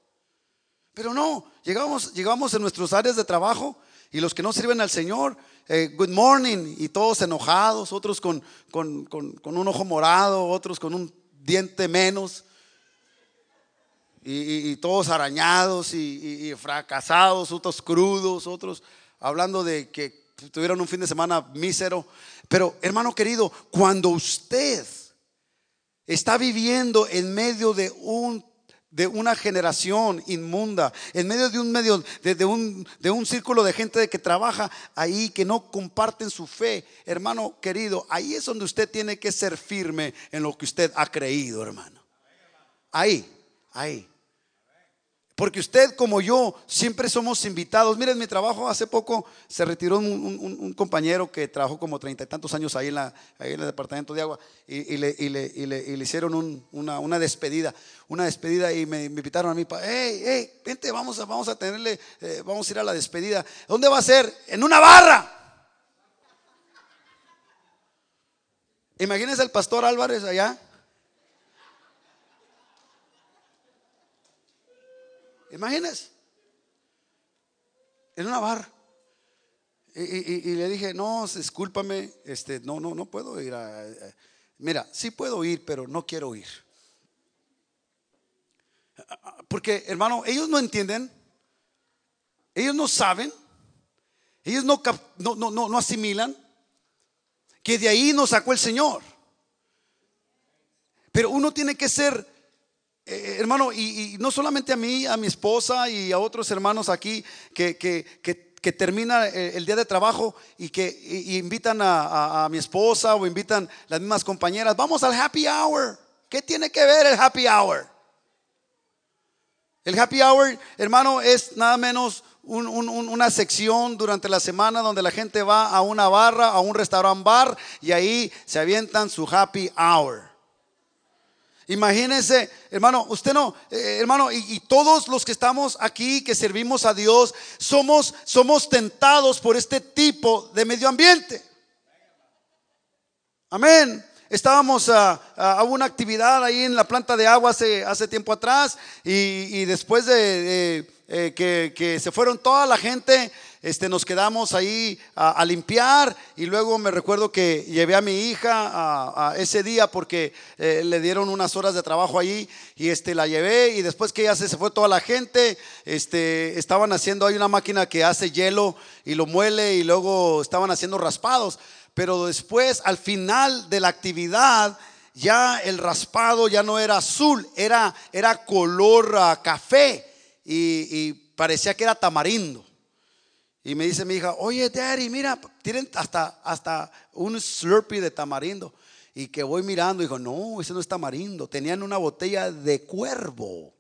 Pero no, llegamos, llegamos en nuestras áreas de trabajo y los que no sirven al Señor, eh, good morning, y todos enojados, otros con, con, un ojo morado, otros con un diente menos, y, todos arañados y, fracasados, otros crudos, otros hablando de que tuvieron un fin de semana mísero. Pero hermano querido, cuando usted está viviendo en medio de un de una generación inmunda, en medio de un medio de, un, de un círculo de gente que trabaja ahí, que no comparten su fe, hermano querido, ahí es donde usted tiene que ser firme en lo que usted ha creído, hermano. Ahí, ahí. Porque usted como yo siempre somos invitados. Miren, mi trabajo hace poco se retiró un, compañero que trabajó como treinta y tantos años ahí en, el departamento de agua y, le, hicieron una, despedida. Una despedida y me, invitaron a mí para, hey, hey, vente, vamos a, vamos a tenerle, eh, vamos a ir a la despedida. ¿Dónde va a ser? En una barra. Imagínense el pastor Álvarez allá Imagínense. En una barra. Y, le dije, no, discúlpame, este, no, no, no puedo ir a, Mira, sí puedo ir, pero no quiero ir. Porque, hermano, ellos no entienden, ellos no saben, ellos no, no, no, no asimilan que de ahí nos sacó el Señor. Pero uno tiene que ser eh, hermano, y, no solamente a mí, a mi esposa y a otros hermanos aquí que, que, que, termina eh, el día de trabajo y que invitan a, mi esposa o invitan las mismas compañeras, vamos al happy hour. ¿Qué tiene que ver el happy hour? El happy hour, hermano, es nada menos una sección durante la semana donde la gente va a una barra, a un restaurant bar y ahí se avientan su happy hour. Imagínense, hermano, usted no, eh, hermano, y, todos los que estamos aquí, que servimos a Dios, somos, somos tentados por este tipo de medio ambiente. Amén. Estábamos a, una actividad ahí en la planta de agua hace, hace tiempo atrás y, después de, eh, que, que se fueron toda la gente, este, nos quedamos ahí a, limpiar y luego me recuerdo que llevé a mi hija a, ese día porque eh, le dieron unas horas de trabajo ahí y este, la llevé y después que ya se, se fue toda la gente, este, estaban haciendo, hay una máquina que hace hielo y lo muele y luego estaban haciendo raspados, pero después al final de la actividad ya el raspado ya no era azul, era, era color ah, café y parecía que era tamarindo. Y me dice mi hija, oye, Daddy, mira, tienen hasta, hasta un Slurpee de tamarindo. Y que voy mirando, y dijo, no, ese no es tamarindo. Tenían una botella de cuervo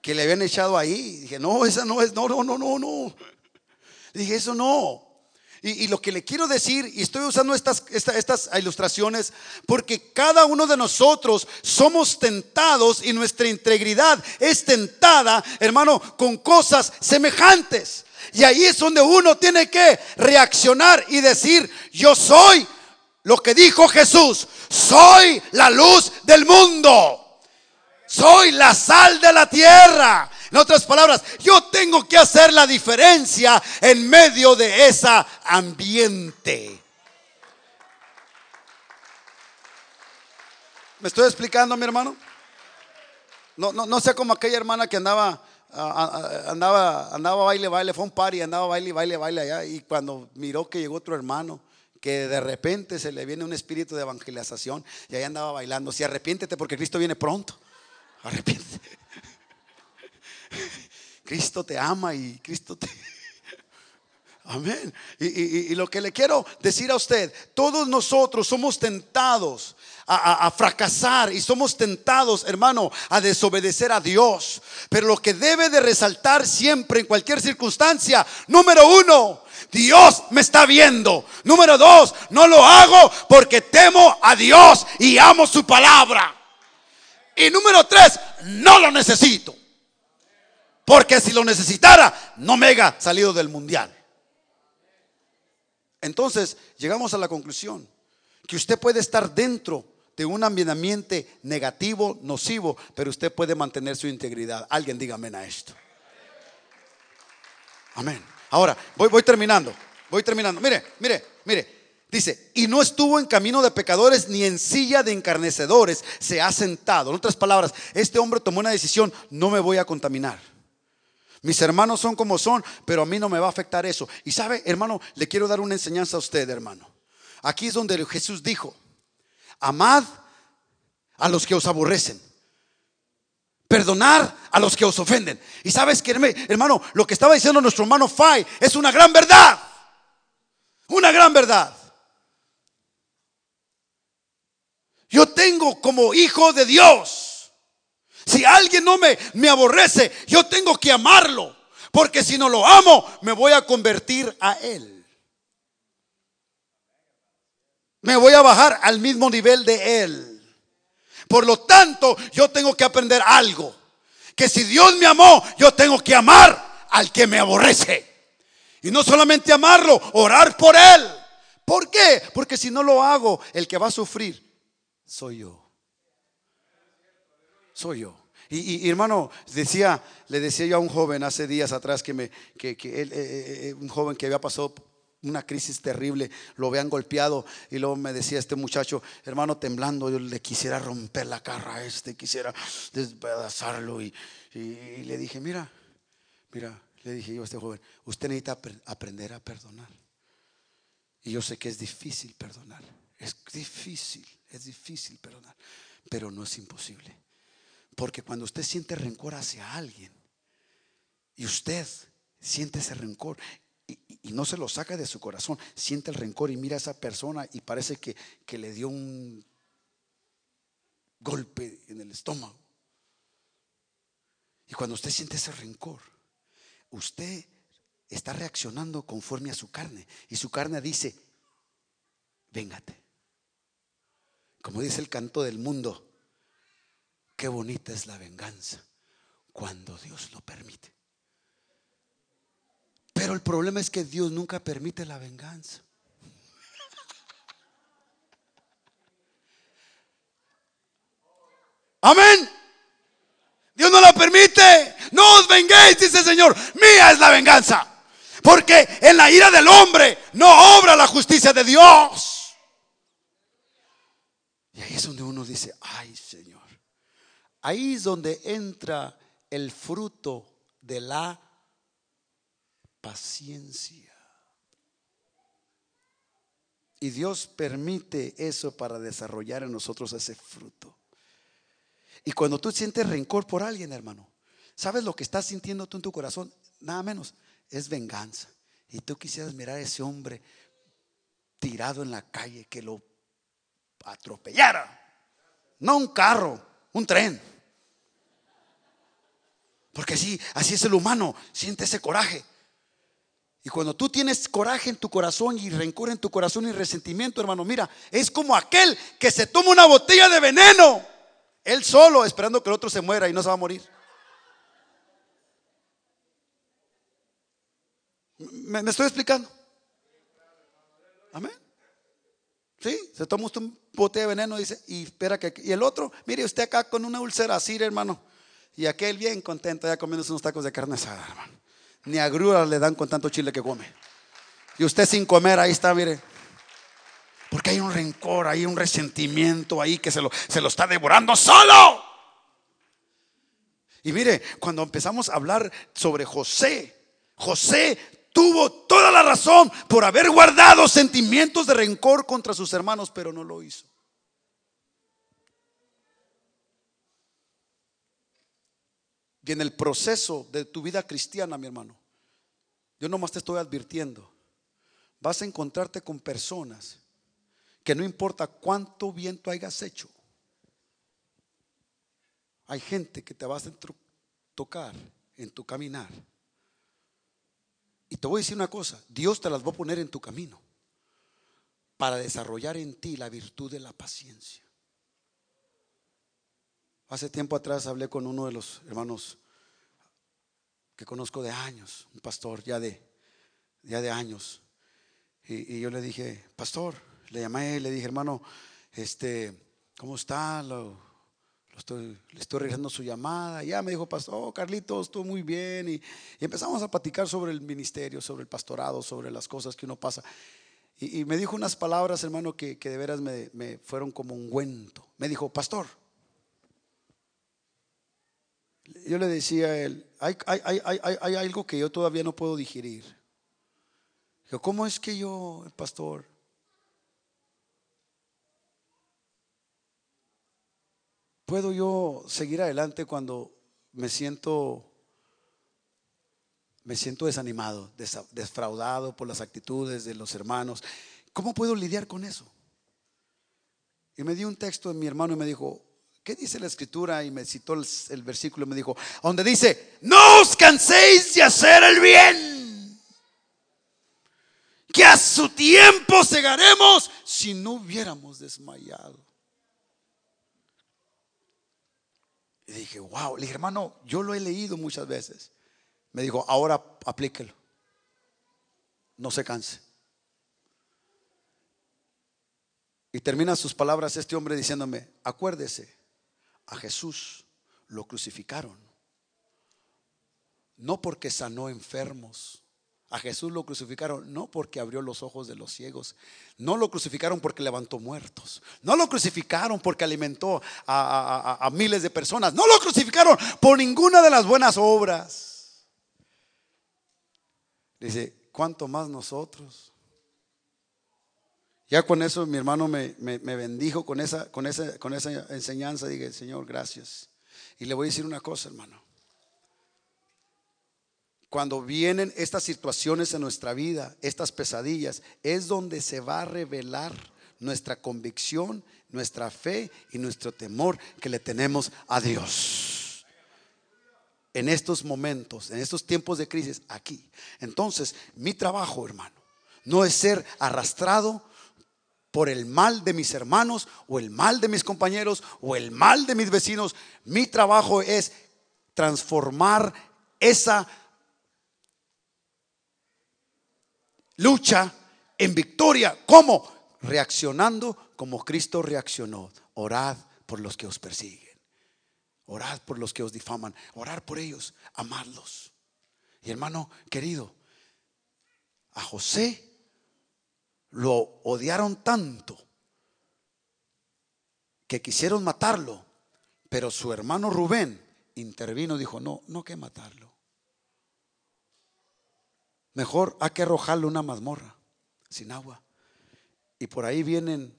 que le habían echado ahí. Dije, no, esa no es, no, no, no, no, no. Dije, eso no. Y, lo que le quiero decir, y estoy usando estas, estas ilustraciones, porque cada uno de nosotros somos tentados y nuestra integridad es tentada, hermano, con cosas semejantes. Y ahí es donde uno tiene que reaccionar y decir, yo soy lo que dijo Jesús, soy la luz del mundo, soy la sal de la tierra. En otras palabras, yo tengo que hacer la diferencia en medio de ese ambiente. ¿Me estoy explicando, mi hermano? No, no, no sé como aquella hermana que andaba, andaba, andaba baile, baile, fue un par y andaba baile, baile, baile allá. Y cuando miró que llegó otro hermano, que de repente se le viene un espíritu de evangelización y ahí andaba bailando. Si arrepiéntete porque Cristo viene pronto. Arrepiéntete. *laughs* Cristo te ama y Cristo te... *laughs* Amén. Y, lo que le quiero decir a usted, todos nosotros somos tentados a, fracasar y somos tentados, hermano, a desobedecer a Dios. Pero lo que debe de resaltar siempre en cualquier circunstancia, número uno, Dios me está viendo. Número dos, no lo hago porque temo a Dios y amo su palabra. Y número tres, no lo necesito. Porque si lo necesitara, no me haya salido del mundial. Entonces, llegamos a la conclusión que usted puede estar dentro de un ambiente negativo, nocivo, pero usted puede mantener su integridad. Alguien diga amén a esto. Amén. Ahora, voy terminando. Voy terminando. Mire, mire, mire. Dice, y no estuvo en camino de pecadores ni en silla de encarnecedores, se ha sentado. En otras palabras, este hombre tomó una decisión, no me voy a contaminar. Mis hermanos son como son, pero a mí no me va a afectar eso. Y sabe, hermano, le quiero dar una enseñanza a usted, hermano. Aquí es donde Jesús dijo, amad a los que os aborrecen. Perdonar a los que os ofenden. Y sabes que, hermano, lo que estaba diciendo nuestro hermano Fay es una gran verdad. Una gran verdad. Yo tengo como hijo de Dios. Si alguien no me, me aborrece, yo tengo que amarlo. Porque si no lo amo, me voy a convertir a Él. Me voy a bajar al mismo nivel de Él. Por lo tanto, yo tengo que aprender algo. Que si Dios me amó, yo tengo que amar al que me aborrece. Y no solamente amarlo, orar por él. ¿Por qué? Porque si no lo hago, el que va a sufrir soy yo. Soy yo. Y, hermano, decía, le decía yo a un joven hace días atrás que me, que, eh, eh, eh, un joven que había pasado una crisis terrible, lo habían golpeado y luego me decía este muchacho, hermano temblando, yo le quisiera romper la cara a este, quisiera despedazarlo y, le dije, mira, mira, le dije yo a este joven, usted necesita aprender a perdonar. Y yo sé que es difícil perdonar, es difícil, es difícil perdonar, pero no es imposible. Porque cuando usted siente rencor hacia alguien y usted siente ese rencor y, no se lo saca de su corazón, siente el rencor y mira a esa persona y parece que, que le dio un golpe en el estómago. Y cuando usted siente ese rencor, usted está reaccionando conforme a su carne. Y su carne dice, véngate. Como dice el canto del mundo, qué bonita es la venganza cuando Dios lo permite. Pero el problema es que Dios nunca permite la venganza. Amén. Dios no la permite. No os venguéis, dice el Señor. Mía es la venganza. Porque en la ira del hombre no obra la justicia de Dios. Y ahí es donde uno dice, ay Señor. Ahí es donde entra el fruto de la paciencia. Y Dios permite eso para desarrollar en nosotros ese fruto. Y cuando tú sientes rencor por alguien, hermano, ¿sabes lo que estás sintiendo tú en tu corazón? Nada menos, es venganza. Y tú quisieras mirar a ese hombre tirado en la calle que lo atropellara. No un carro, un tren. Porque así, así es el humano, siente ese coraje. Y cuando tú tienes coraje en tu corazón y rencor en tu corazón y resentimiento, hermano, mira, es como aquel que se toma una botella de veneno, él solo, esperando que el otro se muera y no se va a morir. ¿Me, estoy explicando? Amén. Sí, se toma usted un botella de veneno dice, y espera que. Y el otro, mire usted acá con una úlcera así, hermano. Y aquel bien contento ya comiéndose unos tacos de carne asada, hermano ni agruras le dan con tanto chile que come. Y usted sin comer, ahí está, mire. Porque hay un rencor, hay un resentimiento ahí que se lo, se lo está devorando solo. Y mire, cuando empezamos a hablar sobre José, José tuvo toda la razón por haber guardado sentimientos de rencor contra sus hermanos, pero no lo hizo. Y en el proceso de tu vida cristiana, mi hermano, yo nomás te estoy advirtiendo, vas a encontrarte con personas que no importa cuánto bien tú hayas hecho, hay gente que te vas a tocar en tu caminar. Y te voy a decir una cosa, Dios te las va a poner en tu camino para desarrollar en ti la virtud de la paciencia. Hace tiempo atrás hablé con uno de los hermanos que conozco de años, un pastor ya de, ya de años. Y, yo le dije, pastor, le llamé le dije, hermano, este, ¿cómo está? Lo, estoy, le estoy regresando su llamada. Y ya me dijo, pastor, oh, Carlitos, muy bien. Y, empezamos a platicar sobre el ministerio, sobre el pastorado, sobre las cosas que uno pasa. Y, me dijo unas palabras, hermano, que, que de veras me, fueron como un. Me dijo, pastor, yo le decía a él, hay, hay, hay, hay algo que yo todavía no puedo digerir. ¿Cómo es que yo, pastor, puedo yo seguir adelante cuando me siento me siento desanimado, defraudado por las actitudes de los hermanos? ¿Cómo puedo lidiar con eso? Y me dio un texto de mi hermano y me dijo, ¿qué dice la escritura? Y me citó el, versículo y me dijo, donde dice, no os canséis de hacer el bien, que a su tiempo cegaremos si no hubiéramos desmayado. Y dije, wow, le dije, hermano, yo lo he leído muchas veces. Me dijo, ahora aplíquelo. No se canse. Y termina sus palabras este hombre diciéndome, acuérdese, a Jesús lo crucificaron. No porque sanó enfermos. A Jesús lo crucificaron no porque abrió los ojos de los ciegos. No lo crucificaron porque levantó muertos. No lo crucificaron porque alimentó a, miles de personas. No lo crucificaron por ninguna de las buenas obras. Dice, ¿cuánto más nosotros? Ya con eso mi hermano me, bendijo con esa, con, esa, con esa enseñanza. Dije, Señor, gracias. Y le voy a decir una cosa, hermano. Cuando vienen estas situaciones en nuestra vida, estas pesadillas, es donde se va a revelar nuestra convicción, nuestra fe y nuestro temor que le tenemos a Dios. En estos momentos, en estos tiempos de crisis, aquí. Entonces, mi trabajo, hermano, no es ser arrastrado por el mal de mis hermanos o el mal de mis compañeros o el mal de mis vecinos. Mi trabajo es transformar esa lucha en victoria. ¿Cómo? Reaccionando como Cristo reaccionó. Orad por los que os persiguen. Orad por los que os difaman. Orar por ellos. Amadlos. Y hermano querido, a José lo odiaron tanto que quisieron matarlo, pero su hermano Rubén intervino y dijo, no, no que matarlo. Mejor hay que arrojarle una mazmorra sin agua. Y por ahí vienen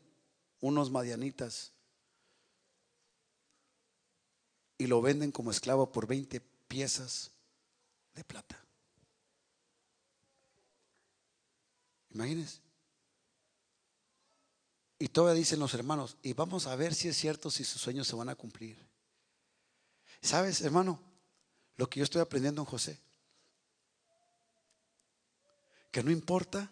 unos madianitas y lo venden como esclavo por 20 piezas de plata. Imagínense. Y todavía dicen los hermanos, y vamos a ver si es cierto si sus sueños se van a cumplir. ¿Sabes, hermano? Lo que yo estoy aprendiendo en José. Que no importa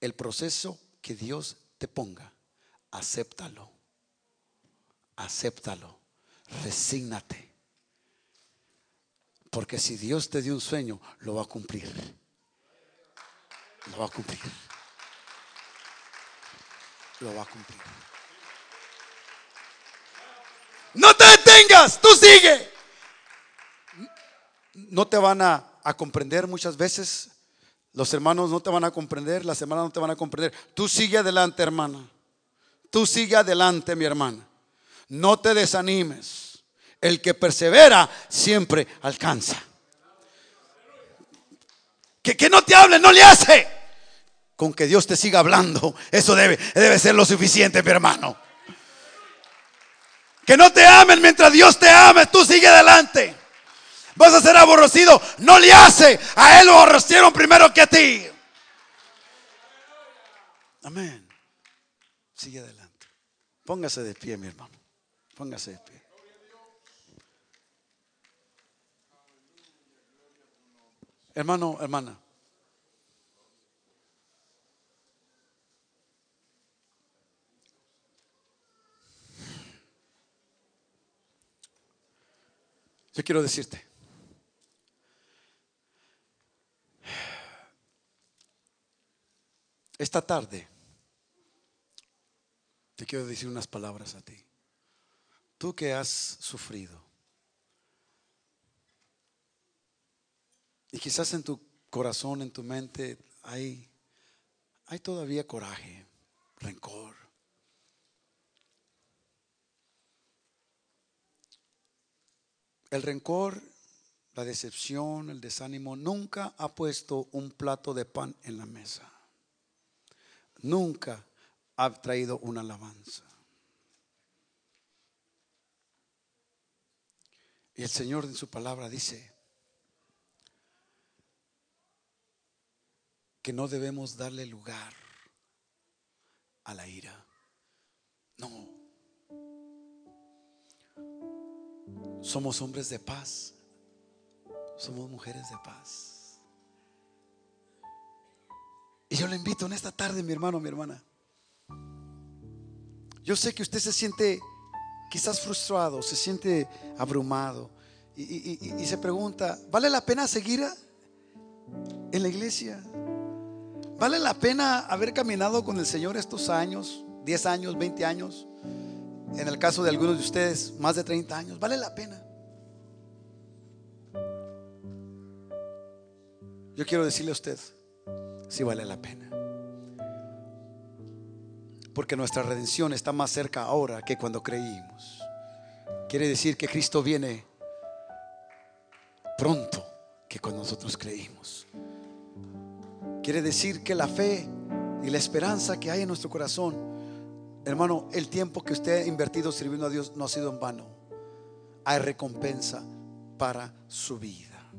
el proceso que Dios te ponga, acéptalo. Acéptalo. Resígnate. Porque si Dios te dio un sueño, lo va a cumplir. Lo va a cumplir lo va a cumplir. No te detengas, tú sigue. No te van a, comprender muchas veces. Los hermanos no te van a comprender, las hermanas no te van a comprender. Tú sigue adelante, hermana. Tú sigue adelante, mi hermana. No te desanimes. El que persevera siempre alcanza. Que, que no te hable, no le hace con que Dios te siga hablando, eso debe, debe ser lo suficiente, mi hermano. Que no te amen mientras Dios te ame, tú sigue adelante. Vas a ser aborrecido, no le hace, a él lo aborrecieron primero que a ti. Amén. Sigue adelante. Póngase de pie, mi hermano. Póngase de pie. Hermano, hermana. Yo quiero decirte, esta tarde te quiero decir unas palabras a ti. Tú que has sufrido y quizás en tu corazón, en tu mente hay, hay todavía coraje, rencor. El rencor, la decepción, el desánimo nunca ha puesto un plato de pan en la mesa. Nunca ha traído una alabanza. Y el Señor en su palabra dice que no debemos darle lugar a la ira. No. Somos hombres de paz. Somos mujeres de paz. Y yo le invito en esta tarde, mi hermano, mi hermana. Yo sé que usted se siente quizás frustrado, se siente abrumado y, se pregunta, ¿vale la pena seguir en la iglesia? ¿Vale la pena haber caminado con el Señor estos años, 10 años, 20 años? En el caso de algunos de ustedes, más de 30 años. ¿Vale la pena? Yo quiero decirle a usted, si vale la pena. Porque nuestra redención está más cerca ahora que cuando creímos. Quiere decir que Cristo viene pronto que cuando nosotros creímos. Quiere decir que la fe y la esperanza que hay en nuestro corazón, hermano, el tiempo que usted ha invertido sirviendo a Dios no ha sido en vano. Hay recompensa para su vida.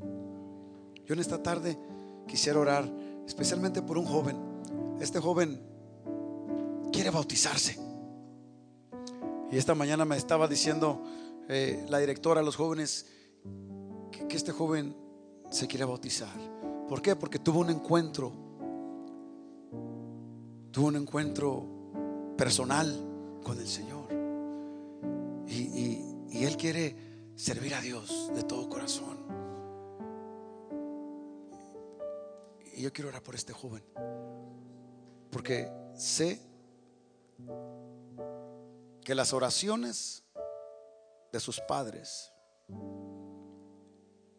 Yo en esta tarde quisiera orar especialmente por un joven. Este joven quiere bautizarse. Y esta mañana me estaba diciendo eh, la directora a los jóvenes que, que este joven se quiere bautizar. ¿Por qué? Porque tuvo un encuentro, tuvo un encuentro personal con el Señor. Y, y Él quiere servir a Dios de todo corazón. Y yo quiero orar por este joven. Porque sé que las oraciones de sus padres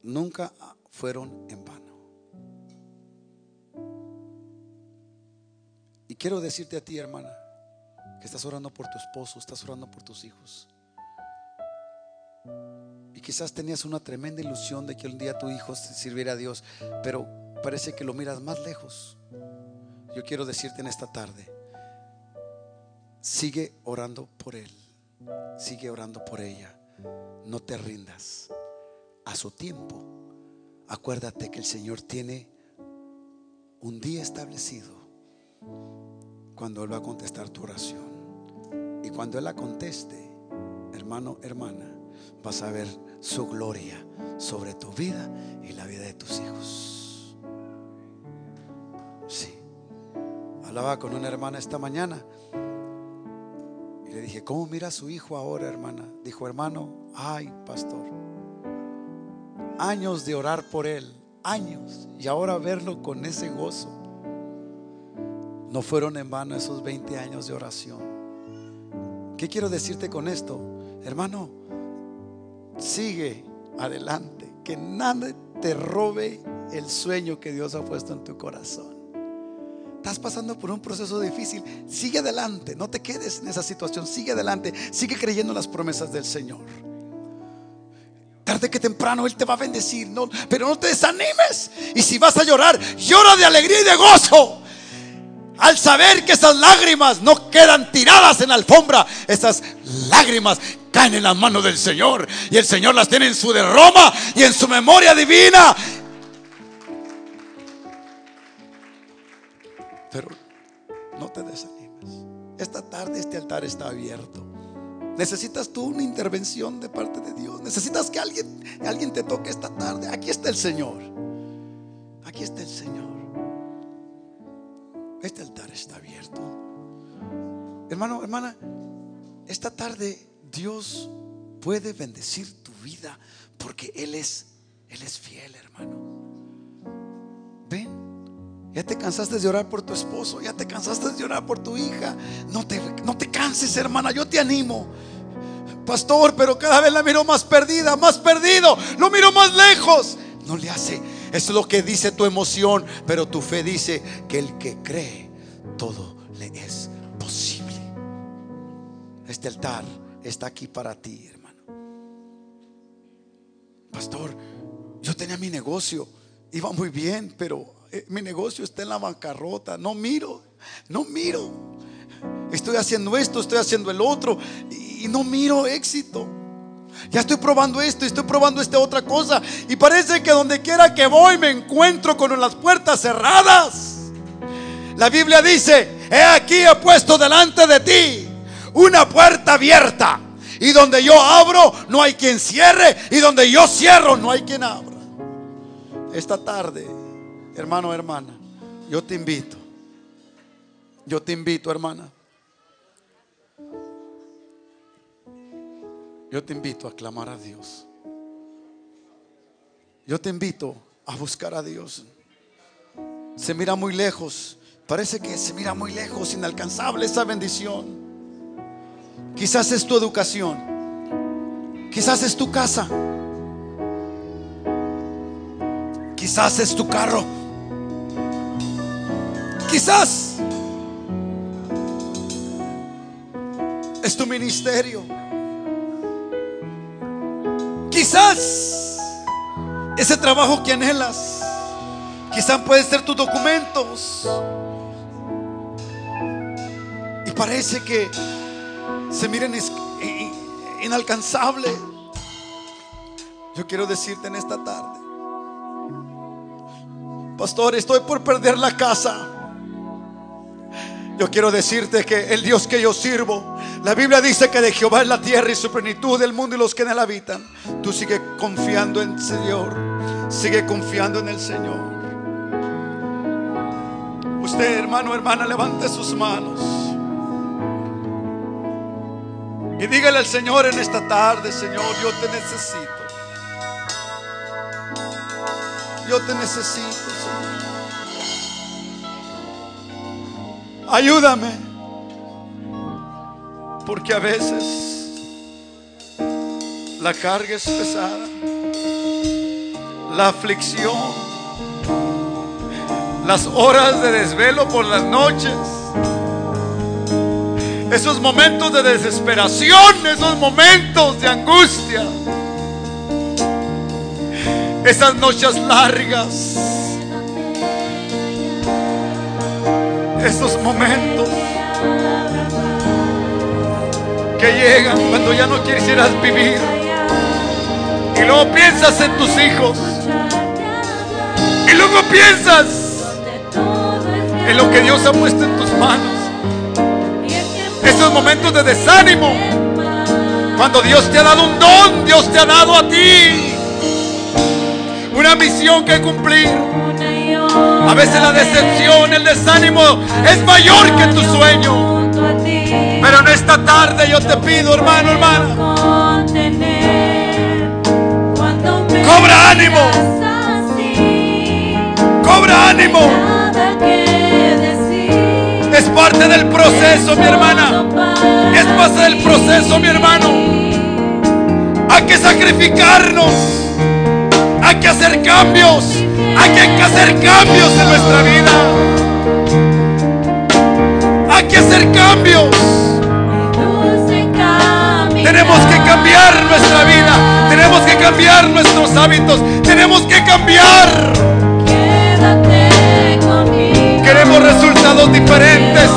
nunca fueron en vano. Y quiero decirte a ti, hermana, que estás orando por tu esposo, estás orando por tus hijos. Y quizás tenías una tremenda ilusión de que un día tu hijo sirviera a Dios, pero parece que lo miras más lejos. Yo quiero decirte en esta tarde, sigue orando por él, sigue orando por ella, no te rindas. A su tiempo, acuérdate que el Señor tiene un día establecido cuando Él va a contestar tu oración. Cuando Él la conteste, hermano, hermana, vas a ver su gloria sobre tu vida y la vida de tus hijos. Sí. Hablaba con una hermana esta mañana y le dije, ¿cómo mira a su hijo ahora, hermana? Dijo, hermano, ay, pastor. Años de orar por él, años. Y ahora verlo con ese gozo. No fueron en vano esos 20 años de oración. ¿Qué quiero decirte con esto? Hermano, sigue adelante. Que nada te robe el sueño que Dios ha puesto en tu corazón. Estás pasando por un proceso difícil. Sigue adelante. No te quedes en esa situación. Sigue adelante. Sigue creyendo en las promesas del Señor. Tarde que temprano Él te va a bendecir. No, pero no te desanimes. Y si vas a llorar, llora de alegría y de gozo. Al saber que esas lágrimas no quedan tiradas en la alfombra, esas lágrimas caen en las manos del Señor y el Señor las tiene en su derroma y en su memoria divina. Pero no te desanimes. Esta tarde este altar está abierto. Necesitas tú una intervención de parte de Dios. Necesitas que alguien, alguien te toque esta tarde. Aquí está el Señor. Aquí está el Señor. Este altar está abierto. Hermano, hermana, esta tarde Dios puede bendecir tu vida porque Él es, Él es fiel, hermano. Ven, ya te cansaste de orar por tu esposo, ya te cansaste de orar por tu hija. No te, no te canses, hermana, yo te animo. Pastor, pero cada vez la miro más perdida, más perdido, lo miro más lejos. No le hace es lo que dice tu emoción, pero tu fe dice que el que cree, todo le es posible. Este altar está aquí para ti, hermano. tenía mi negocio, iba muy bien, pero eh, mi negocio está en la bancarrota. No miro, no miro. Estoy haciendo esto, estoy haciendo el otro y no miro éxito. Ya estoy probando esto, estoy probando esta otra cosa. Y parece que donde quiera que voy me encuentro con las puertas cerradas. La Biblia dice, he aquí he puesto delante de ti una puerta abierta. Y donde yo abro, no hay quien cierre. Y donde yo cierro, no hay quien abra. Esta tarde, hermano, hermana, yo te invito. Yo te invito, hermana. Yo te invito a clamar a Dios. Yo te invito a buscar a Dios. Se mira muy lejos. Parece que se mira muy lejos, inalcanzable esa bendición. Quizás es tu educación. Quizás es tu casa. Quizás es tu carro. Quizás es tu ministerio. Quizás ese trabajo que anhelas. Quizás puede ser tus documentos. Y parece que se miren inalcanzable. Yo quiero decirte en esta tarde, pastor, estoy por perder la casa. Yo quiero decirte que el Dios que yo sirvo, la Biblia dice que de Jehová es la tierra y su plenitud, del mundo y los que en él habitan. Tú sigue confiando en el Señor, sigue confiando en el Señor. Usted, hermano, hermana, levante sus manos. Y dígale al Señor en esta tarde, Señor, yo te necesito. Yo te necesito, Señor. Ayúdame. Porque a veces la carga es pesada. La aflicción. Las horas de desvelo por las noches esos momentos de desesperación, esos momentos de angustia, esas noches largas, esos momentos que llegan cuando ya no quisieras vivir y luego piensas en tus hijos y luego piensas en lo que Dios ha puesto en tus manos esos momentos de desánimo. Cuando Dios te ha dado un don, Dios te ha dado a ti una misión que cumplir. A veces la decepción, el desánimo es mayor que tu sueño. Pero en esta tarde yo te pido, hermano, hermana, cobra ánimo. Cobra ánimo. Es parte del proceso, mi hermana. Es parte del proceso, mi hermano. Hay que sacrificarnos. Hay que hacer cambios. Hay que hacer cambios en nuestra vida. Hay que hacer cambios. Tenemos que cambiar nuestra vida. Tenemos que cambiar nuestros hábitos. Tenemos que cambiar. Queremos resultados diferentes.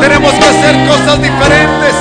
Tenemos que hacer cosas diferentes.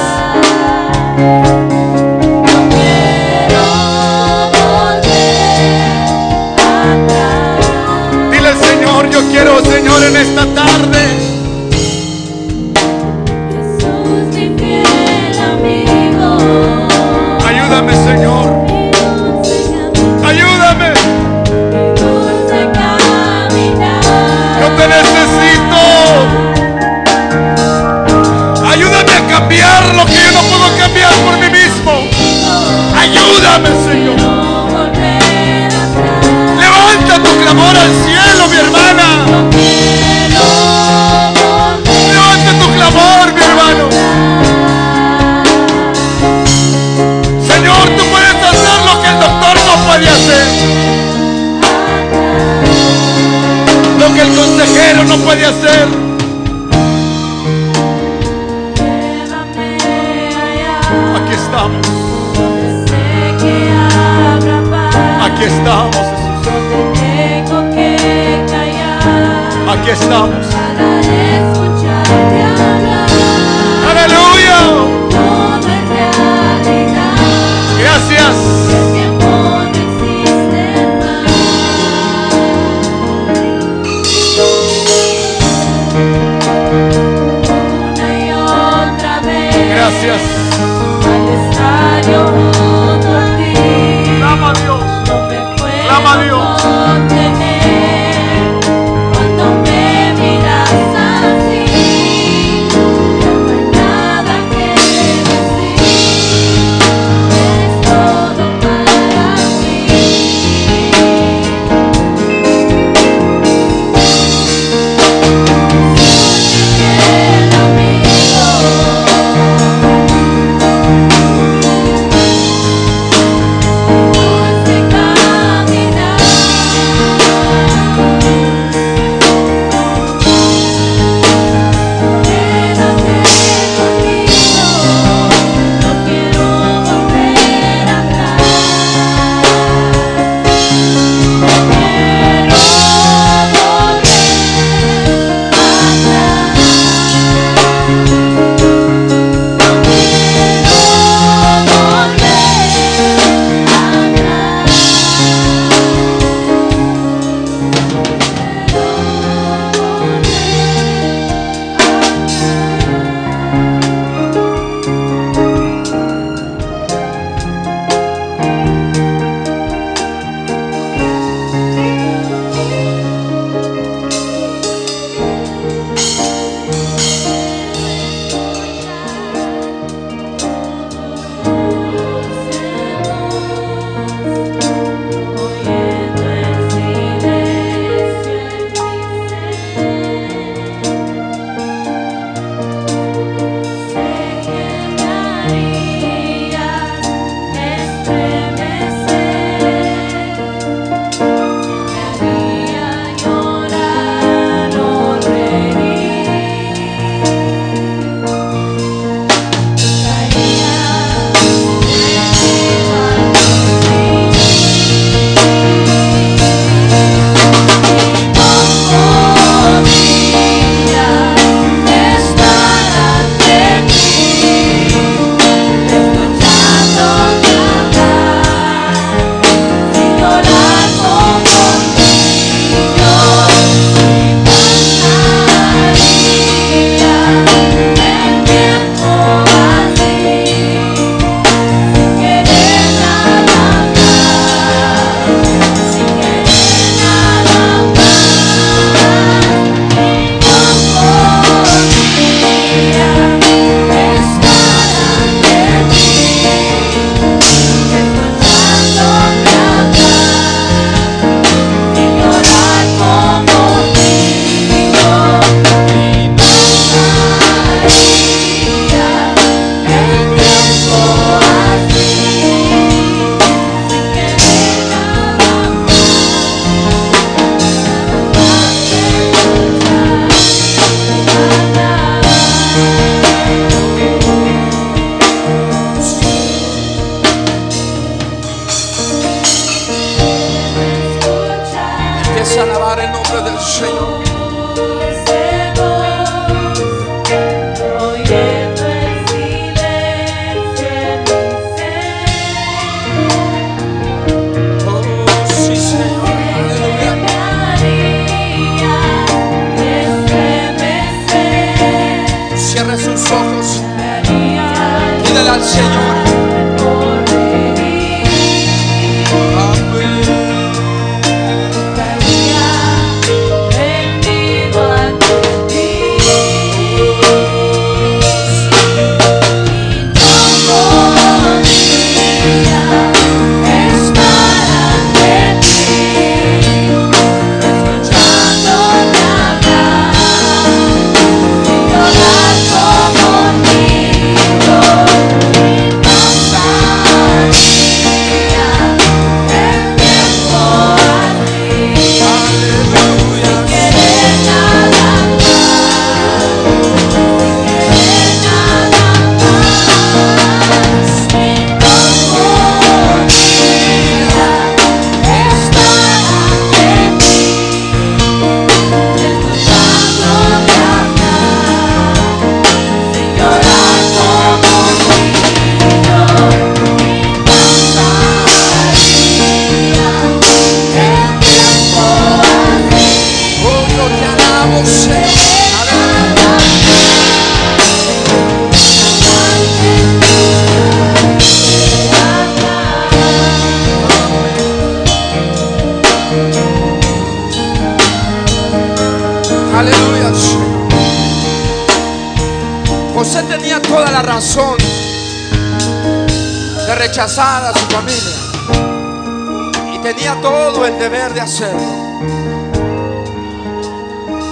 Hacerlo.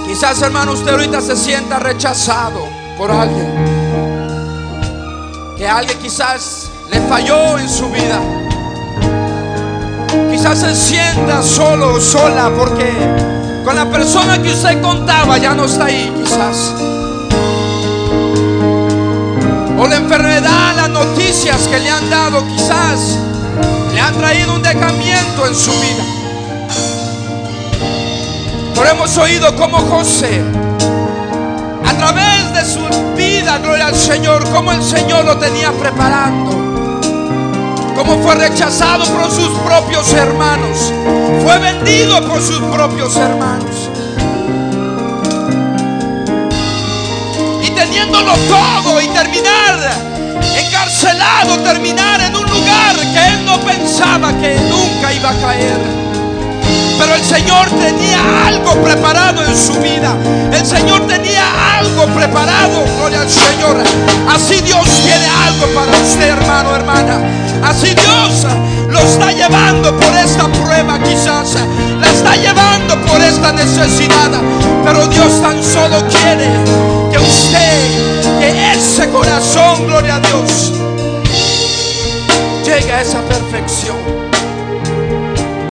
Quizás, hermano, usted ahorita se sienta rechazado por alguien. Que alguien quizás le falló en su vida. Quizás se sienta solo o sola porque con la persona que usted contaba ya no está ahí, quizás. O la enfermedad, las noticias que le han dado, quizás le han traído un decamiento en su vida. Pero hemos oído como José, a través de su vida, gloria al Señor, como el Señor lo tenía preparando. Como fue rechazado por sus propios hermanos. Fue vendido por sus propios hermanos. Y teniéndolo todo y terminar encarcelado, terminar en un lugar que él no pensaba que nunca iba a caer. Pero el Señor tenía algo preparado en su vida. El Señor tenía algo preparado, gloria al Señor. Así Dios tiene algo para usted, hermano, hermana. Así Dios lo está llevando por esta prueba quizás. La está llevando por esta necesidad. Pero Dios tan solo quiere que usted, que ese corazón, gloria a Dios, llegue a esa perfección.